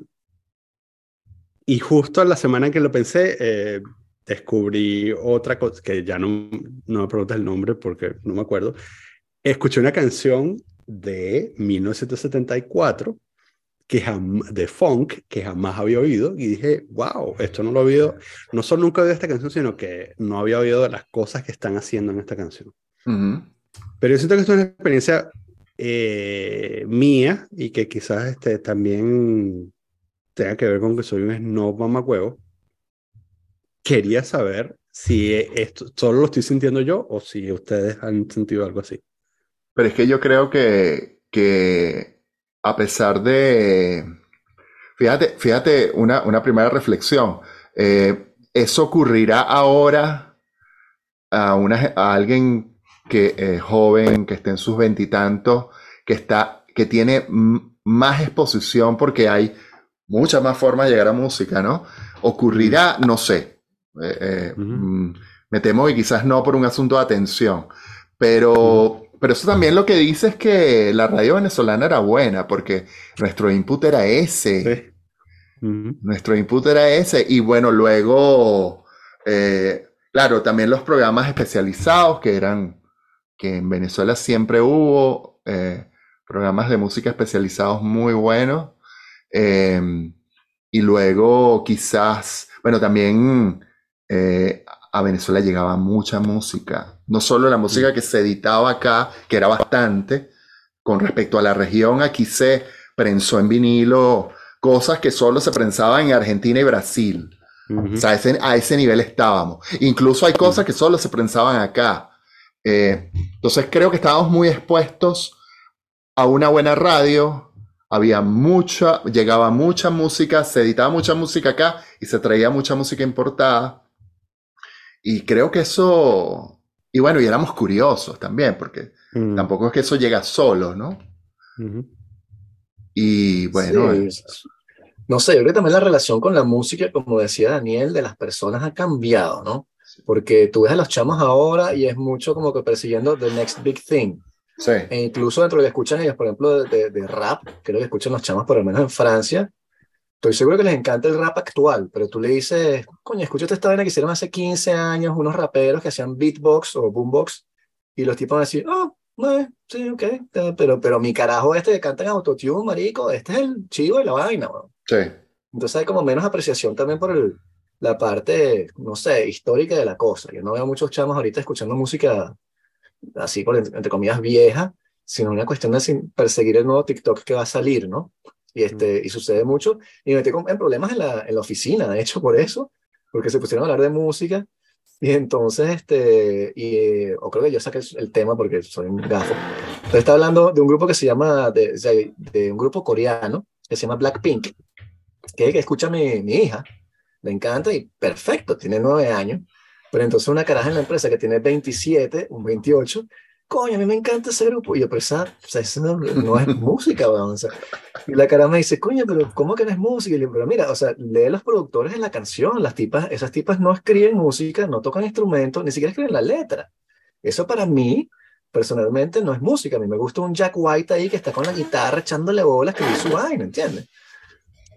y justo la semana en que lo pensé, eh, descubrí otra cosa, que ya no, no me preguntas el nombre porque no me acuerdo. Escuché una canción de 1974 que de funk que jamás había oído y dije, wow, esto no lo había oído, no solo nunca he oído esta canción, sino que no había oído las cosas que están haciendo en esta canción. Pero yo siento que esto es una experiencia eh, mía y que quizás este, también tenga que ver con que soy un snob mamacuevo. Quería saber si esto solo lo estoy sintiendo yo o si ustedes han sentido algo así. Pero es que yo creo que, que a pesar de, fíjate, fíjate una, una primera reflexión, eh, eso ocurrirá ahora a, una, a alguien que eh, joven, que esté en sus veintitantos, que que tiene más exposición porque hay muchas más formas de llegar a música, ¿no? Ocurrirá, no sé. Eh, mm, me temo que quizás no por un asunto de atención, pero pero eso también lo que dice es que la radio venezolana era buena, porque nuestro input era ese. Nuestro input era ese. Y bueno, luego, eh, claro, también los programas especializados que eran, que en Venezuela siempre hubo, eh, programas de música especializados muy buenos. Em, y luego quizás, bueno, también eh, a Venezuela llegaba mucha música. No solo la música que se editaba acá, que era bastante, con respecto a la región, aquí se prensó en vinilo cosas que solo se prensaban en Argentina y Brasil. O sea, a ese, nivel estábamos. Incluso hay cosas que solo se prensaban acá. Eh, entonces creo que estábamos muy expuestos a una buena radio, había mucha, llegaba mucha música, se editaba mucha música acá y se traía mucha música importada. Y creo que eso, y bueno, y éramos curiosos también, porque Mm. tampoco es que eso llega solo, ¿no? Y bueno, Sí, es- No sé, yo creo que también la relación con la música, como decía Daniel, de las personas ha cambiado, ¿no? Porque tú ves a los chamos ahora y es mucho como que persiguiendo the next big thing. Sí, E incluso dentro de lo que escuchan ellos, por ejemplo, de, de- rap, creo que escuchan los chamos por lo menos en Francia, estoy seguro que les encanta el rap actual, pero tú le dices, coño, escúchate esta vaina que hicieron hace 15 años unos raperos que hacían beatbox o boombox, y los tipos van a decir, oh, eh, sí, ok, eh, pero, pero mi carajo este que canta en autotune, marico, este es el chivo de la vaina, weón. sí, Entonces hay como menos apreciación también por el, la parte, no sé, histórica de la cosa. Yo no veo muchos chamos ahorita escuchando música así, por, entre comillas, vieja, sino una cuestión de perseguir el nuevo TikTok que va a salir, ¿no? Y, este, y sucede mucho. Y me metí en problemas en la, en la oficina, de hecho, por eso, porque se pusieron a hablar de música. Y entonces, este, y, eh, o creo que yo saqué el, el tema porque soy un gafo. Pero está hablando de un grupo que se llama, de, de, de un grupo coreano que se llama Blackpink, que que escucha mi, mi hija, le encanta y perfecto, tiene nueve años, pero entonces una caraja en la empresa que tiene 27, un 28, coño, a mí me encanta ese grupo, y yo, pero esa, o sea, eso no, no es música, weón, o sea, y la cara me dice, coño, pero ¿cómo que no es música? Y le digo, pero mira, o sea, lee los productores de la canción, las tipas, esas tipas no escriben música, no tocan instrumentos, ni siquiera escriben la letra. Eso para mí, personalmente, no es música. A mí me gusta un Jack White ahí que está con la guitarra echándole bolas que dice su vaina, ¿entiendes?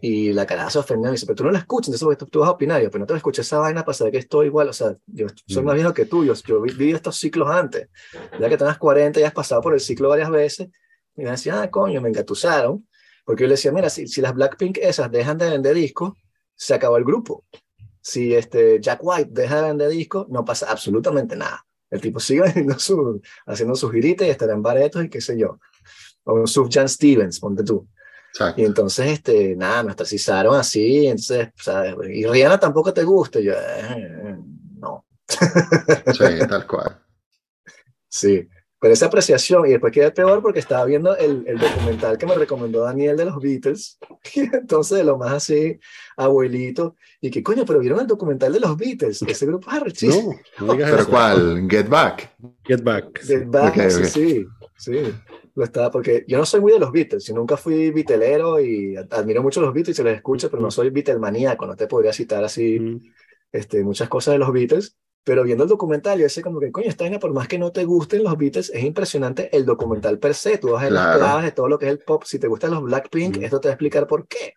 Y la cara se ofende y me dice, pero tú no la escuchas, entonces porque tú, tú vas a opinar, yo, pero no te escuché esa vaina para saber que estoy igual, o sea, yo soy Mm. más viejo que tú, yo, yo vi, vi estos ciclos antes, ya que tengas 40 y has pasado por el ciclo varias veces, y me decía, ah, coño, me engatusaron, porque yo le decía, mira, si, si las Blackpink esas dejan de vender discos, se acabó el grupo. Si este Jack White deja de vender discos, no pasa absolutamente nada. El tipo sigue haciendo su, haciendo sus giritas y estará en baretos y qué sé yo. O un Sufjan Stevens, ponte tú. Exacto. Y entonces, este, nada, me ostracizaron así, entonces, ¿sabes? Y Rihanna tampoco te gusta. Y yo, eh, no. Sí, tal cual. Sí. Pero esa apreciación, y después quedé peor porque estaba viendo el, el documental que me recomendó Daniel de los Beatles, y entonces de lo más así, abuelito, y que coño, pero vieron el documental de los Beatles, ese grupo es arrechísimo. No, no digas ¿Pero eso. cuál? Get Back. Get back. Get Back, Ok, sí, ok. sí, sí. Lo estaba, porque yo no soy muy de los Beatles, yo nunca fui Beatlero y admiro mucho los Beatles y se los escucho, pero no soy Beatlemaníaco, no te podría citar así Mm. este, muchas cosas de los Beatles, pero viendo el documental, yo sé como que, coño, esta por más que no te gusten los Beatles, es impresionante el documental per se, tú vas a ver las Claro. claves de todo lo que es el pop, si te gustan los Blackpink, Mm. esto te va a explicar por qué.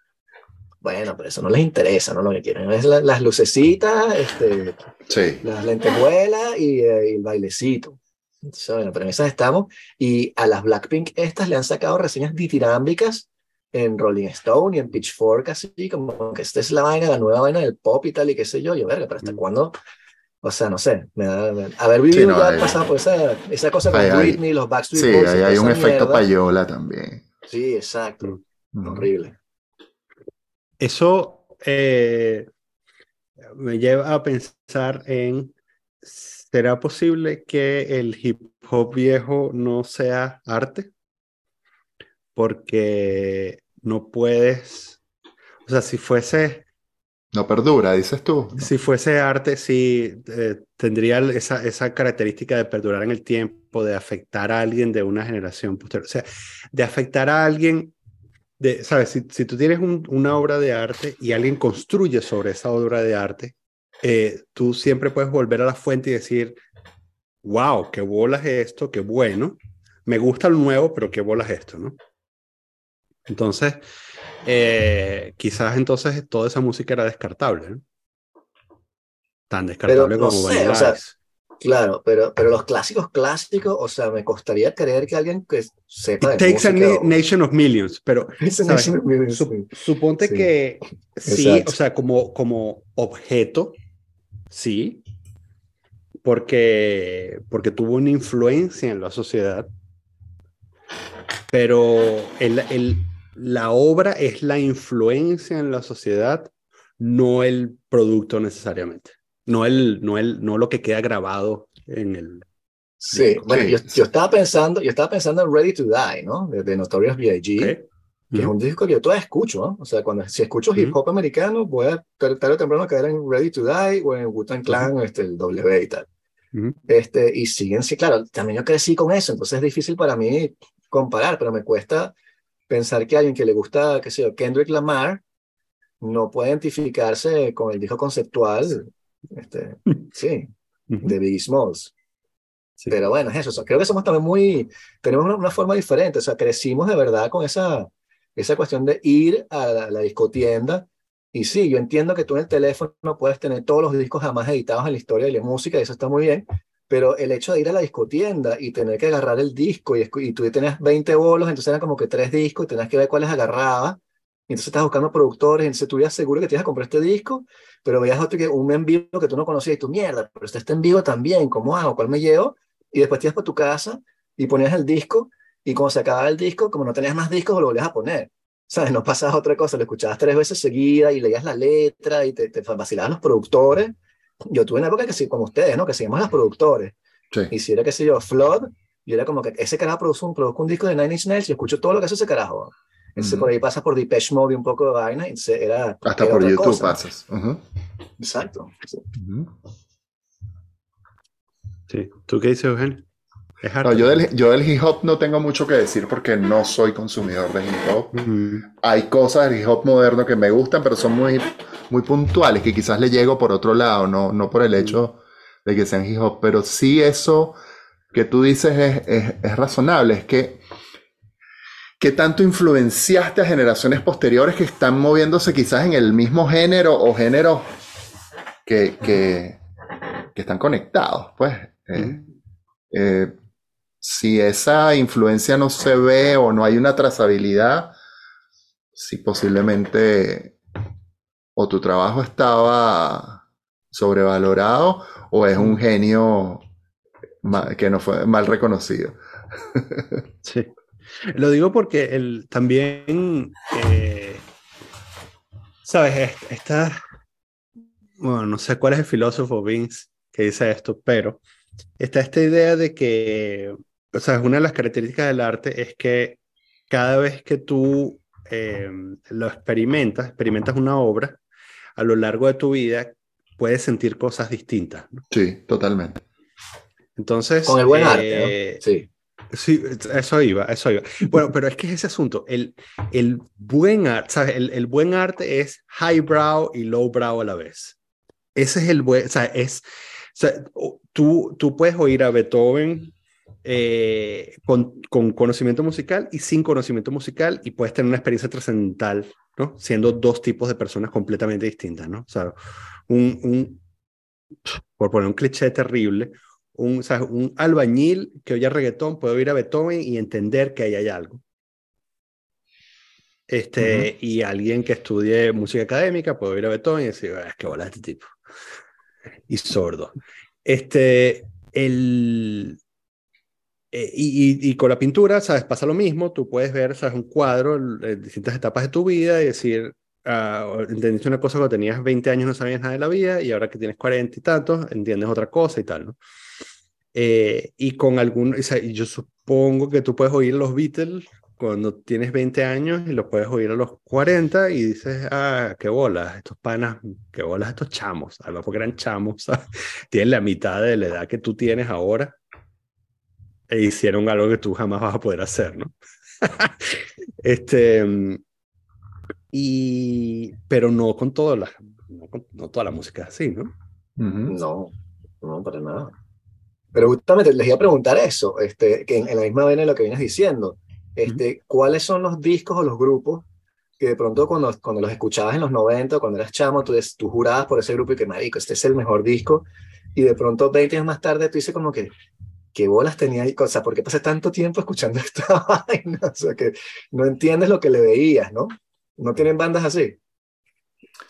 Bueno, pero eso no les interesa, ¿no? Lo que quieren es la- las lucecitas, este, Sí, las lentejuelas y, eh, y el bailecito. Entonces, bueno, pero en esas estamos. Y a las Blackpink estas le han sacado reseñas ditirámbicas en Rolling Stone y en Pitchfork, así como que esta es la vaina, la nueva vaina del pop y tal, y qué sé yo. Yo, verga, pero ¿hasta Mm. cuándo? O sea, no sé, me da, me- haber vivido no, ya hay- pasado por esa, esa cosa con Hay- hay- Britney, los Backstreet sí, Boys. toda hay un esa efecto mierda. payola también. Sí, exacto. Ujú. Horrible. Eso eh, me lleva a pensar en, ¿será posible que el hip hop viejo no sea arte? Porque no puedes, o sea, si fuese, No perdura, dices tú. si fuese arte, sí eh, tendría esa, esa característica de perdurar en el tiempo, de afectar a alguien de una generación posterior, o sea, de afectar a alguien de, sabes, si, si tú tienes un- una obra de arte y alguien construye sobre esa obra de arte, eh, tú siempre puedes volver a la fuente y decir, wow, qué bolas esto, qué bueno, me gusta lo nuevo, pero qué bolas esto, ¿no? Entonces, eh, quizás entonces toda esa música era descartable, ¿no? Tan descartable no como sé, o sea. Claro, pero, pero los clásicos clásicos, o sea, me costaría creer que alguien que sepa It de takes a música na- o- nation of millions, pero ¿sabes? Nation of Millions, Sup- sí. suponte Sí. que sí, Exacto. o sea, como, como objeto, sí, porque, porque tuvo una influencia en la sociedad, pero el, el- la obra es la influencia en la sociedad, no el producto necesariamente, no, el, no, el, no lo que queda grabado en el... Sí, bueno, yo, estaba pensando, yo estaba pensando en Ready to Die, ¿no? De, de Notorious B.I.G. ¿ok? Que es un disco que yo todavía escucho, ¿no? O sea, cuando, si escucho hip hop americano, voy a tarde o temprano caer en Ready to Die o en Wu-Tang Clan, este, el W y tal. este, y siguen, sí, claro, también yo crecí con eso, entonces es difícil para mí comparar, pero me cuesta pensar que alguien que le gusta, qué sé yo, Kendrick Lamar, no puede identificarse con el disco conceptual, este, sí, de Biggie Smalls. Pero bueno, es eso. creo que somos también muy, tenemos una, una, forma diferente. O sea, crecimos de verdad con esa, esa cuestión de ir a la, la, discotienda. Y sí, yo entiendo que tú en el teléfono no puedes tener todos los discos jamás editados en la historia de la música, y eso está muy bien. Pero el hecho de ir a la discotienda y tener que agarrar el disco, y, y tú tenías 20 bolos, entonces eran como que tres discos, y tenías que ver cuáles agarraba. Y entonces estás buscando productores, entonces tú ya seguro que te ibas a comprar este disco, pero veías otro que, un en vivo que tú no conocías y tú, mierda, pero este está en vivo también, ¿cómo hago? ¿Cuál me llevo? Y después te ibas para tu casa y ponías el disco, y cuando se acababa el disco, como no tenías más discos, lo volvías a poner. ¿Sabes? No pasabas otra cosa, lo escuchabas tres veces seguida y leías la letra y te, te vacilaban los productores. Yo tuve una época que sí, como ustedes, ¿no? Que seguimos los productores. Sí. Y si era, qué sé yo, Flood, yo era como que ese carajo produce un, produce un disco de Nine Inch Nails y escucho todo lo que hace ese carajo. Entonces, por ahí pasa por Depeche Mode y un poco de vaina. Entonces, era, Hasta era por YouTube cosa. pasas. Uh -huh. Exacto. Sí. Uh -huh. sí. ¿Tú qué dices, Eugenio? No, yo, del, yo del hip hop no tengo mucho que decir porque no soy consumidor de hip hop. Uh -huh. Hay cosas del hip hop moderno que me gustan, pero son muy, muy puntuales, que quizás le llego por otro lado, no, no por el hecho de que sean hip hop. Pero sí eso que tú dices es, es, es razonable, es que ¿Qué tanto influenciaste a generaciones posteriores que están moviéndose quizás en el mismo género o géneros que, que, que están conectados? Pues eh, eh, si esa influencia no se ve o no hay una trazabilidad, si posiblemente o tu trabajo estaba sobrevalorado o es un genio que no fue mal reconocido. Sí. Lo digo porque el, también, eh, ¿sabes? Esta, bueno, no sé cuál es el filósofo Vince que dice esto, pero está esta idea de que, o sea, una de las características del arte es que cada vez que tú eh, lo experimentas, experimentas una obra, a lo largo de tu vida puedes sentir cosas distintas. ¿no? Sí, totalmente. Entonces... Con el buen eh, arte, ¿no? Sí. Sí, eso iba, eso iba. Bueno, pero es que es ese asunto, el, el buen arte, ¿sabes? El, el, buen arte es highbrow y lowbrow a la vez. Ese es el buen, o sea, es, o sea, tú, tú puedes oír a Beethoven eh, con, con, conocimiento musical y sin conocimiento musical y puedes tener una experiencia trascendental, ¿no? Siendo dos tipos de personas completamente distintas, ¿no? O sea, un, un por poner un cliché terrible, un, o sea, un albañil que oye reggaetón puede oír a Beethoven y entender que ahí hay algo. Este, uh -huh. Y alguien que estudie música académica puede oír a Beethoven y decir, es que bola este tipo. Y sordo. Este, el, eh, y, y, con la pintura, ¿sabes? Pasa lo mismo. Tú puedes ver, ¿sabes? Un cuadro en distintas etapas de tu vida y decir, uh, entendiste una cosa cuando tenías 20 años no sabías nada de la vida y ahora que tienes 40 y tantos, entiendes otra cosa y tal, ¿no? Eh, y con algún, o sea, yo supongo que tú puedes oír los Beatles cuando tienes 20 años y los puedes oír a los 40 y dices, ah, qué bolas, estos panas, qué bolas estos chamos, además porque eran chamos, ¿sabes? tienen la mitad de la edad que tú tienes ahora e hicieron algo que tú jamás vas a poder hacer, ¿no? este, y, pero no con toda la, no, con, no toda la música así, ¿no? Uh -huh. No, no, para nada. Pero justamente les iba a preguntar eso, este, que en, en la misma vena de lo que vienes diciendo, este, uh -huh. ¿cuáles son los discos o los grupos que de pronto cuando, cuando los escuchabas en los 90, cuando eras chamo, tú, tú jurabas por ese grupo y que, marico, este es el mejor disco, y de pronto 20 años más tarde tú dices como que, ¿qué bolas tenía ahí? O sea, ¿por qué pasé tanto tiempo escuchando esta vaina? O sea, que no entiendes lo que le veías, ¿no? ¿No tienen bandas así?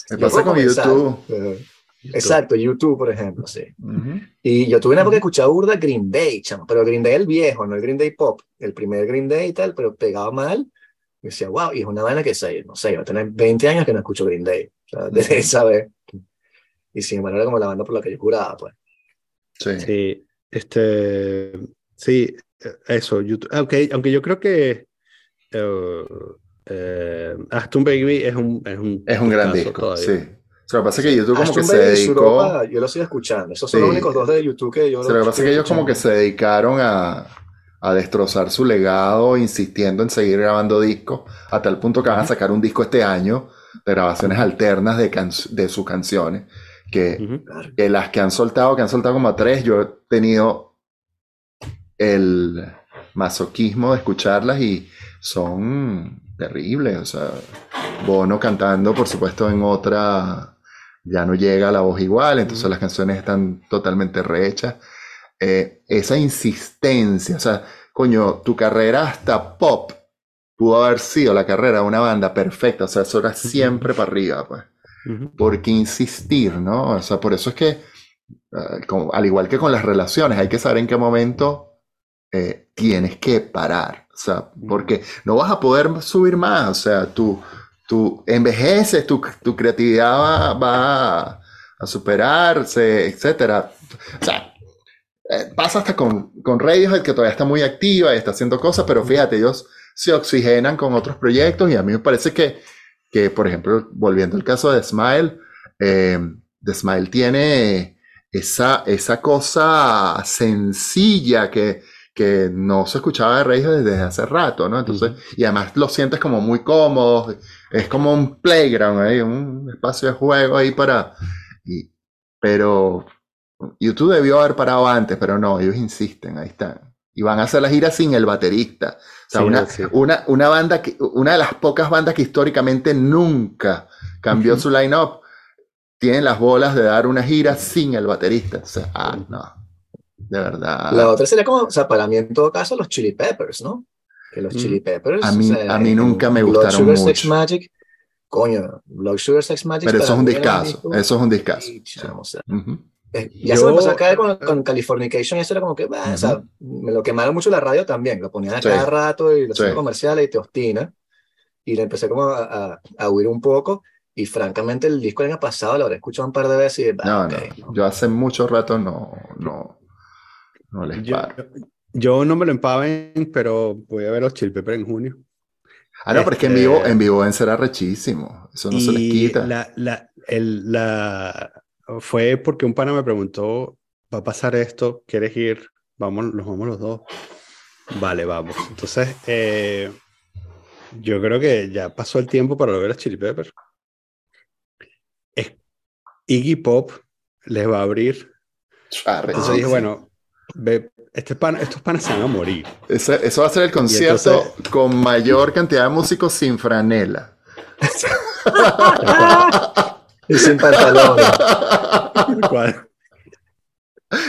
Me pasa con YouTube. Uh, Exacto, YouTube, por ejemplo, sí. Uh -huh. Y yo tuve una época que escuchaba burda Green Day, chamo, pero Green Day el viejo, no el Green Day pop, el primer Green Day y tal, pero pegaba mal. Y decía, wow, y es una banda que sé, no sé, va a tener 20 años que no escucho Green Day, o sea, desde esa vez. Y sin embargo era como la banda por la que yo curaba, pues. Sí. Sí, este, sí, eso, YouTube, aunque, aunque yo creo que, uh, Eh, Aston Baby es un Es un, es un gran disco, sí. O sea, lo que pasa es que YouTube como que se dedicó... yo lo sigo escuchando. Esos son los únicos dos de YouTube que yo... lo que pasa es que ellos como que se dedicaron a, a destrozar su legado, insistiendo en seguir grabando discos, a tal punto que van a sacar un disco este año de grabaciones alternas de, de sus canciones, que, que, las que han soltado, que han soltado como a tres, yo he tenido el masoquismo de escucharlas y son terribles, o sea, Bono cantando, por supuesto, en otra, ya no llega la voz igual, entonces las canciones están totalmente rehechas. Eh, esa insistencia, o sea, coño, tu carrera hasta pop pudo haber sido la carrera de una banda perfecta, o sea, eso era siempre para arriba, pues. ¿Por qué insistir, no? O sea, por eso es que, eh, al igual que con las relaciones, hay que saber en qué momento eh, tienes que parar, o sea, porque no vas a poder subir más, o sea, tú, tú envejeces, tu, tu creatividad va, va a superarse, etcétera. O sea, eh, pasa hasta con, con Radiohead, que todavía está muy activa y está haciendo cosas, pero fíjate, ellos se oxigenan con otros proyectos y a mí me parece que, que por ejemplo, volviendo al caso de Smile, eh, Smile tiene esa, esa cosa sencilla que, que no se escuchaba de Radiohead desde hace rato, ¿no? Entonces, y además lo sientes como muy cómodo, es como un playground ahí, un espacio de juego ahí para... Y, pero YouTube debió haber parado antes, pero no, ellos insisten, ahí están. Y van a hacer la gira sin el baterista. O sea, una, una, una, banda que, una de las pocas bandas que históricamente nunca cambió su line-up, tienen las bolas de dar una gira sin el baterista. O sea, ah, no. De verdad. La otra sería como, o sea, para mí en todo caso, los Chili Peppers, ¿no? Que los Chili Peppers. A mí, a mí nunca me gustaron Blood Sugar, mucho. Sex Magic. Coño, Blood Sugar Sex Magic. Pero eso es un discazo. Eso es un discazo. Eh, ya se me pasó a caer con, con, Californication y eso era como que, o sea, me lo quemaron mucho la radio también, lo ponían a cada rato y los sí. comerciales y te ostina. Y le empecé como a, a, huir un poco. Y francamente el disco el año pasado lo habré escuchado un par de veces y no, no, yo hace mucho rato no, no, no les yo, yo, no me lo empaven, pero voy a ver los Chill Pepper en junio. Ah, no, pero es que en vivo, este en vivo deben ser rechísimo. Eso no se les quita. La, la, el, la, fue porque un pana me preguntó, va a pasar esto, ¿quieres ir? Vamos, nos vamos los dos. Vale, vamos. Entonces, eh, yo creo que ya pasó el tiempo para ver a Chili Pepper. Iggy Pop les va a abrir. Entonces dije, bueno, ve, este pan, estos panas se van a morir. Eso, eso va a ser el concierto con mayor cantidad de músicos sin franela. Y sin pantalones.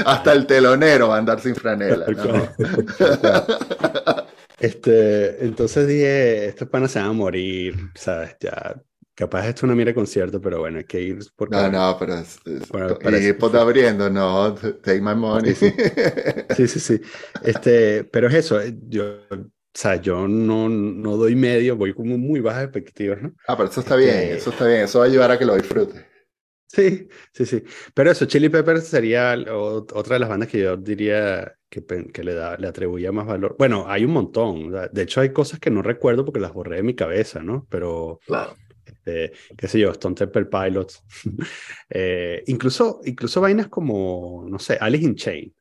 Hasta el telonero va a andar sin franela. este, entonces dije, estos panas se van a morir, ¿sabes? Ya, capaz esto no mire concierto, pero bueno, hay que ir porque... No, no, pero es, y pues abriendo, no, take my money. Sí, sí, sí. Este, pero es eso, yo o sea, yo no, no doy medio, voy como muy bajas expectativas, ¿no? Ah, pero eso está bien, este eso está bien, eso va a ayudar a que lo disfrute. Sí, sí, sí. Pero eso, Chili Peppers sería otra de las bandas que yo diría que, que le, da, le atribuía más valor. Bueno, hay un montón. De hecho, hay cosas que no recuerdo porque las borré de mi cabeza, ¿no? Pero, claro. este, qué sé yo, Stone Temple Pilots. eh, incluso, incluso vainas como, no sé, Alice in Chains.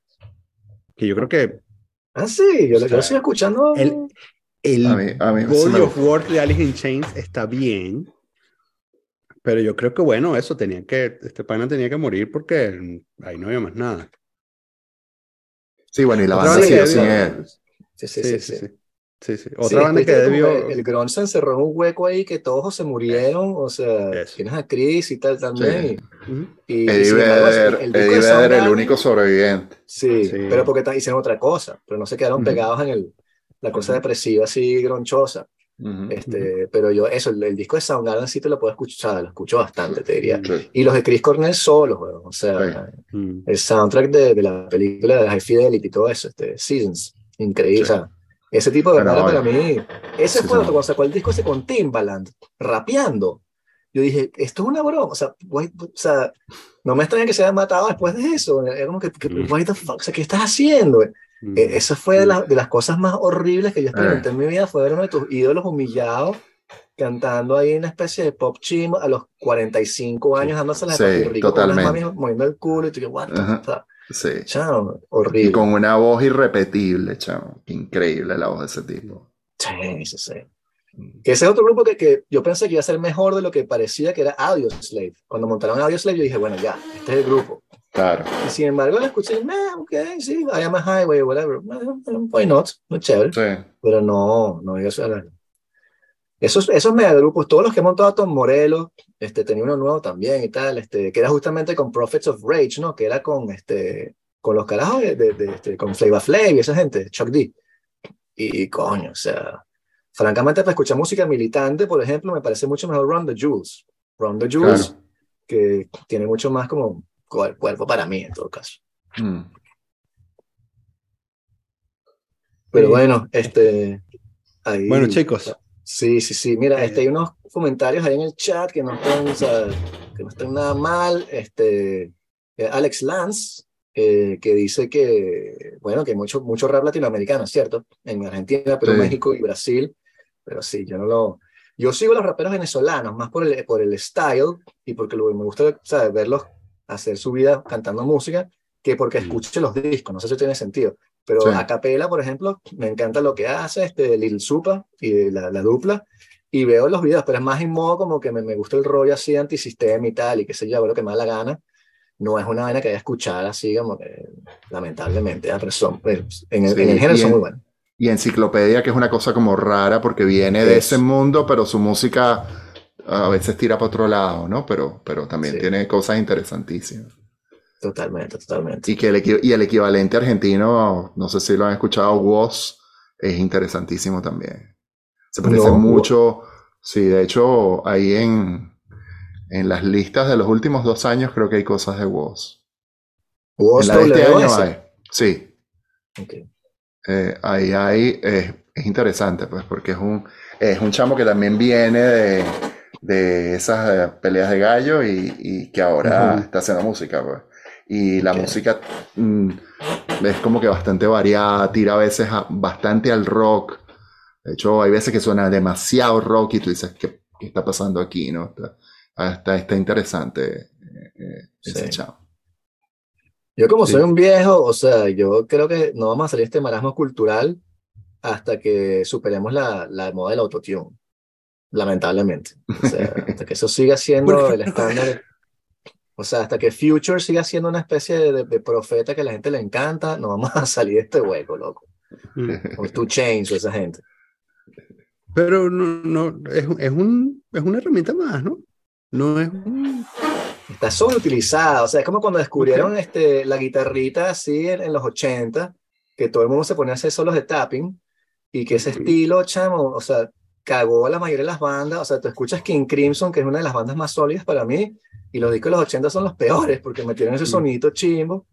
Que yo creo que Ah, sí, yo, lo estoy escuchando. El, el Body of War de Alice in Chains está bien, pero yo creo que bueno, eso tenía que, este pana tenía que morir porque ahí no había más nada. Sí, bueno, y la banda sigue sin él. Sí, sí, sí. sí, sí. sí Otra banda que debió... El, el se encerró en un hueco ahí que todos se murieron, o sea, tienes a Chris y tal también. Y, Eddie Vedder, el, Vedder, el único sobreviviente. Sí, pero porque hicieron otra cosa, pero no se quedaron pegados en el, la cosa depresiva así gronchosa. este, Pero yo, eso, el, disco de Soundgarden sí te lo puedo escuchar, lo escucho bastante, te diría. Y los de Chris Cornell solos, o sea, el soundtrack de, de, la película de High Fidelity y todo eso, este, Seasons, increíble. O sea, ese tipo de verdad para mí, ese fue otro, cuando sacó el disco ese con Timbaland, rapeando yo dije, esto es una broma, o sea, o sea, no me extraña que se haya matado después de eso, era como que, mm. what the fuck, o sea, ¿qué estás haciendo? Mm. E, esa fue de, de, las cosas más horribles que yo experimenté en mi vida, fue ver uno de tus ídolos humillados cantando ahí una especie de pop chimo a los 45 años dándose la Sí, rico con las totalmente. mamis moviendo el culo y tú que what the fuck? Sí. Chao, Y horrible. con una voz irrepetible, chamo. Increíble la voz de ese tipo. Sí, sí, sí. Que ese es otro grupo que, que yo pensé que iba a ser mejor de lo que parecía que era Audio Slave. Cuando montaron Audio Slave, yo dije, bueno, ya, este es el grupo. Claro. Y sin embargo, lo escuché, meh, ok, sí, I am a highway, whatever. Why not? Muy chévere. Sí. Pero no, no digo eso. Esos, esos megagrupos, todos los que he montado Tom Morello, este, tenía uno nuevo también y tal, este, que era justamente con Prophets of Rage, ¿no? Que era con, este, con los carajos de, de, de, este, con Flava Flav y esa gente, Chuck D. Y coño, o sea, francamente para escuchar música militante, por ejemplo, me parece mucho mejor Run the Jewels. Run the Jewels, Claro. que tiene mucho más como cuer- cuerpo para mí, en todo caso. Mm. Pero Sí. bueno, este... Ahí, Bueno, chicos, Sí, sí, sí. Mira, Eh, este, hay unos comentarios ahí en el chat que no están, o sea, que no están nada mal. Este, eh, Alex Lance, eh, que dice que, bueno, que hay mucho, mucho rap latinoamericano, ¿cierto? En Argentina, Perú, Sí. México y Brasil. Pero sí, yo no lo... Yo sigo a los raperos venezolanos más por el, por el style y porque lo- me gusta, ¿sabes? Verlos hacer su vida cantando música que porque Mm. escuche los discos. No sé si tiene sentido. Pero Sí. a capela, por ejemplo, me encanta lo que hace este Lil Supa y la, la dupla. Y veo los videos, pero es más en modo como que me, me gusta el rollo así antisistema y tal, y qué sé yo, lo que me da la gana. No es una vaina que haya escuchar así, como que, lamentablemente, ah, pero son, pues, en, el, Sí, en el género son muy buenos. Y Enciclopedia, que es una cosa como rara porque viene de ese mundo, pero su música a veces tira para otro lado, ¿no? Pero, pero también Sí. tiene cosas interesantísimas. Totalmente, totalmente. Y que el, y el equivalente argentino, no sé si lo han escuchado, Woz, es interesantísimo también. Se parece No, mucho, sí, de hecho, ahí en, en las listas de los últimos dos años creo que hay cosas de En la de este año WS. hay, sí. Ok. Eh, ahí hay, es, es interesante, pues, porque es un, es un chamo que también viene de, de esas eh, peleas de gallo y, y que ahora está haciendo música, pues. Y la música mm, es como que bastante variada, tira a veces a- bastante al rock. De hecho, hay veces que suena demasiado rock y tú dices, ¿qué, qué está pasando aquí? ¿no? Está, ah, está, está interesante eh, eh, ese Sí. chamo. Yo como Sí. soy un viejo, o sea, yo creo que no vamos a salir de este marasmo cultural hasta que superemos la, la moda del autotune, lamentablemente. O sea, hasta que eso siga siendo ¿Por qué el estándar. O sea, hasta que Future siga siendo una especie de, de- de profeta que a la gente le encanta, no vamos a salir de este hueco, loco. Mm. O Two Chains o esa gente. Pero no, no, es, es, un, es una herramienta más, ¿no? No es un... Está sobreutilizada, o sea, es como cuando descubrieron este, la guitarrita así en, en los 80, que todo el mundo se ponía a hacer solos de tapping, y que ese estilo, chamo, o sea, cagó a la mayoría de las bandas, o sea, tú escuchas King Crimson, que es una de las bandas más sólidas para mí, y los discos de los 80 son los peores, porque metieron ese Mm. sonito chimbo,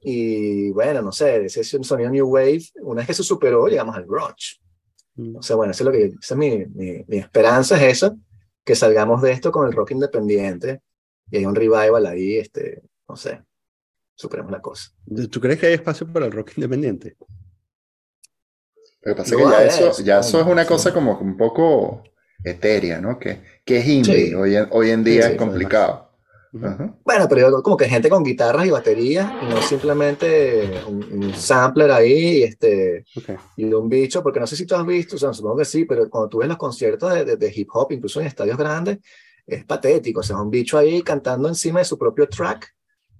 y bueno, no sé, ese es un sonido New Wave, una vez que se superó, llegamos al grunge. O sea, bueno, eso es lo que, esa es mi, mi, mi esperanza es eso, que salgamos de esto con el rock independiente y hay un revival ahí, este, no sé, superemos la cosa. ¿Tú crees que hay espacio para el rock independiente? Lo que pasa No es que ya hay eso, ya eso es una sí. cosa como un poco etérea, ¿no? Que, que es indie, Sí. hoy, en, hoy en día Sí, es complicado. Ujú. Ajá. Bueno, pero yo como que gente con guitarras y baterías y no simplemente un, un sampler ahí y, este, Ok. y un bicho, porque no sé si tú has visto, o sea, supongo que sí, pero cuando tú ves los conciertos de, de- de hip hop, incluso en estadios grandes, es patético, o sea, es un bicho ahí cantando encima de su propio track,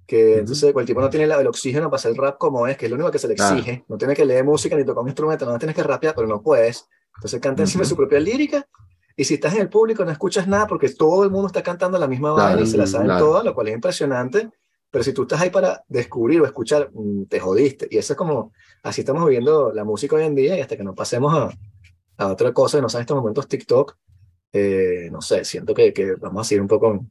que Ujú. entonces el tipo no tiene el oxígeno para hacer rap como es, que es lo único que se le exige, no tiene que leer música ni tocar un instrumento, no tienes que rapear, pero no puedes, entonces canta encima de Ujú. su propia lírica, y si estás en el público no escuchas nada porque todo el mundo está cantando la misma Claro, vaina y se la saben claro. todas, lo cual es impresionante, pero si tú estás ahí para descubrir o escuchar, mm, te jodiste, y eso es como, así estamos viviendo la música hoy en día, y hasta que no pasemos a, a otra cosa, que no son estos momentos TikTok, eh, no sé, siento que, que vamos a seguir un poco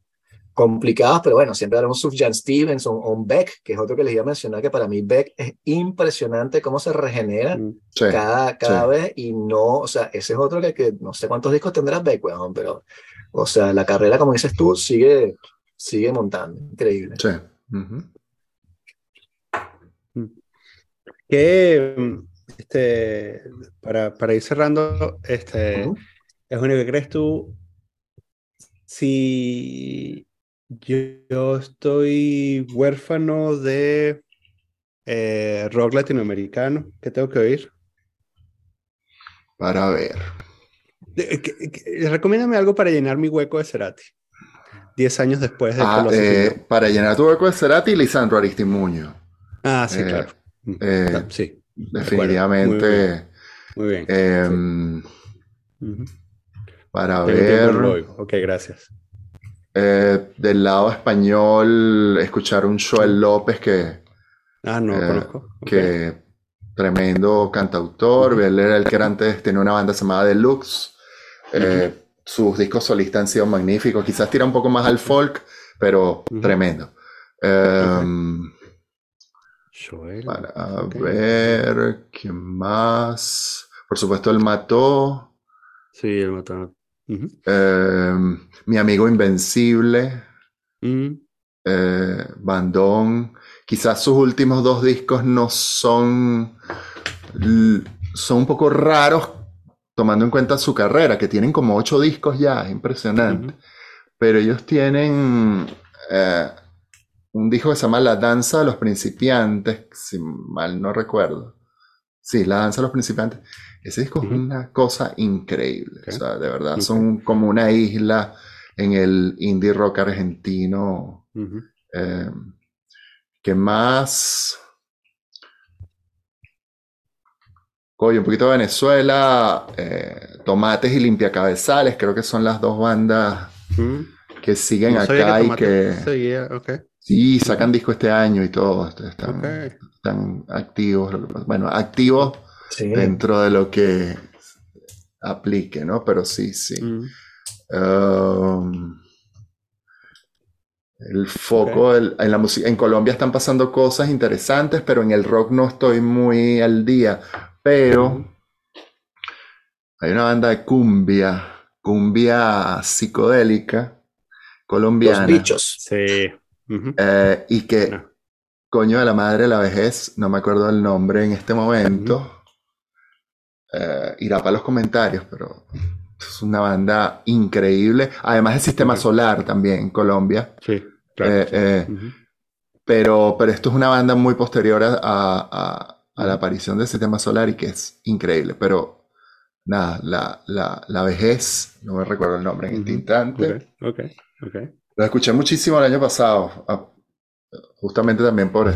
complicados, pero bueno, siempre hablamos Sufjan Stevens o, o un Beck, que es otro que les iba a mencionar, que para mí Beck es impresionante cómo se regenera Mm. Sí. cada, cada sí. vez y no, o sea, ese es otro que, que no sé cuántos discos tendrá Beck, weón, pero, o sea, la carrera, como dices tú, sigue, sigue montando, increíble. Sí. Ujú. Que, mm, este, para, para ir cerrando, este, Ujú. es único que crees tú. Si yo estoy huérfano de eh, rock latinoamericano, ¿qué tengo que oír? Para ver. De- que- que- recomiéndame algo para llenar mi hueco de Cerati. Diez años después de Ah, eh, para llenar tu hueco de Cerati Lisandro Aristimuño. Ah, sí, eh, claro. eh, Ah, sí. Muy Definitivamente. Muy bien. em. Para ver. Ok, gracias. Eh, del lado español, escuchar un Joel López que, Ah, no Eh, conozco. Que tremendo cantautor. Él era el que era antes tenía una banda llamada Deluxe. Eh, sus discos solistas han sido magníficos. Quizás tira un poco más al folk, pero tremendo. Em, Joel. Para ver, ¿quién más? Por supuesto, el mató. Sí, el Em, mi amigo Invencible. Mm, eh, Bandón. Quizás sus últimos dos discos no son. son un poco raros, tomando en cuenta su carrera, que tienen como ocho discos ya, es impresionante. Pero ellos tienen eh, un disco que se llama La Danza de los Principiantes, si mal no recuerdo. Sí, La Danza de los Principiantes. Ese disco Ujú. es una cosa increíble. Ok. O sea, de verdad, Ok. son como una isla en el indie rock argentino. Ujú. Eh, ¿qué más? Oye, un poquito de Venezuela, eh, Tomates y Limpiacabezales, creo que son las dos bandas que siguen No acá y que seguía, ok, sí sacan disco este año y todo, est- están, están activos, que bueno, activos Sí. dentro de lo que aplique, ¿no? Pero sí, sí. Mm. Um, el foco el- en la música en Colombia están pasando cosas interesantes, pero en el rock no estoy muy al día. Pero hay una banda de cumbia, cumbia psicodélica Los colombiana, bichos. Sí. Eh, y que No. coño de la madre de la vejez, no me acuerdo del nombre en este momento. Eh, irá para los comentarios, pero es una banda increíble. Además, el sistema solar también en Colombia. Sí, claro. Eh, eh, pero, pero esto es una banda muy posterior a, a- a la aparición del sistema solar y que es increíble. Pero nada, la, la, la vejez, no me recuerdo el nombre en este instante. Ok, ok, ok. Lo escuché muchísimo el año pasado, justamente también por,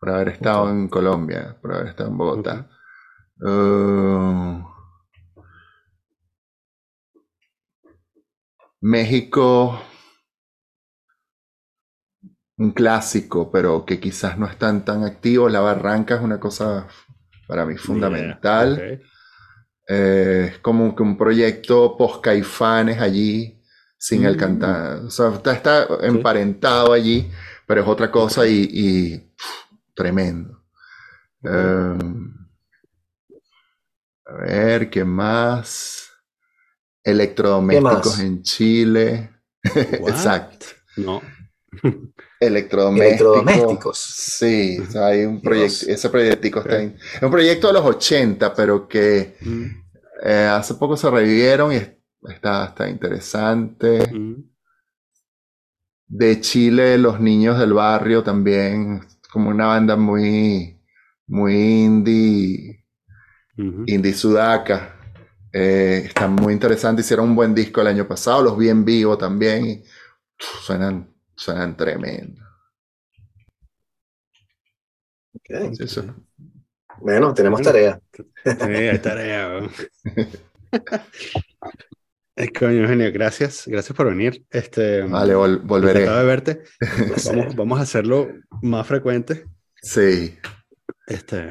por haber estado en Colombia, por haber estado en Bogotá. Uh, México, un clásico, pero que quizás no están tan activos. La Barranca es una cosa para mí fundamental. Eh, es como que un proyecto post-Caifanes allí, sin el Mm. cantante. O sea, está, está emparentado allí, pero es otra cosa y, y, pff, tremendo. Um, a ver, ¿qué más? Electrodomésticos ¿Qué más? en Chile. Exacto. No. Electrodomésticos. Electrodomésticos. Sí, o sea, hay un proyecto, ese proyectico está Ok. en- es un proyecto de los 80, pero que Mm, eh, hace poco se revivieron y es- está, está interesante. mm. De Chile, Los Niños del Barrio también, como una banda muy, muy indie, Ujú. indie sudaca. Eh, está muy interesante, hicieron un buen disco el año pasado, los vi en vivo también y pff, suenan, suenan tremendo. Ok. Sí, sí. Bueno, tenemos Bueno. tarea. Tarea. weón. Eh, coño, Eugenio, gracias. Gracias por venir. Este, Vale, vol- encantado volveré. de verte. vamos a hacerlo más frecuente. Sí, Este,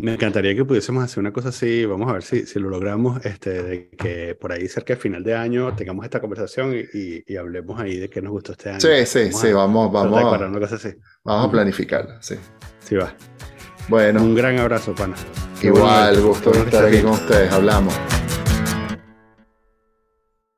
me encantaría que pudiésemos hacer una cosa así. Vamos a ver si, si lo logramos. Este, de que por ahí cerca de final de año tengamos esta conversación y, hablemos ahí de qué nos gustó este año. sí, sí, Vamos sí, a vamos, vamos, cuadrar a, una cosa así. vamos a planificarla, sí. Sí, va. Bueno, Un gran abrazo, pana. Igual, gusto estar aquí con ustedes, hablamos.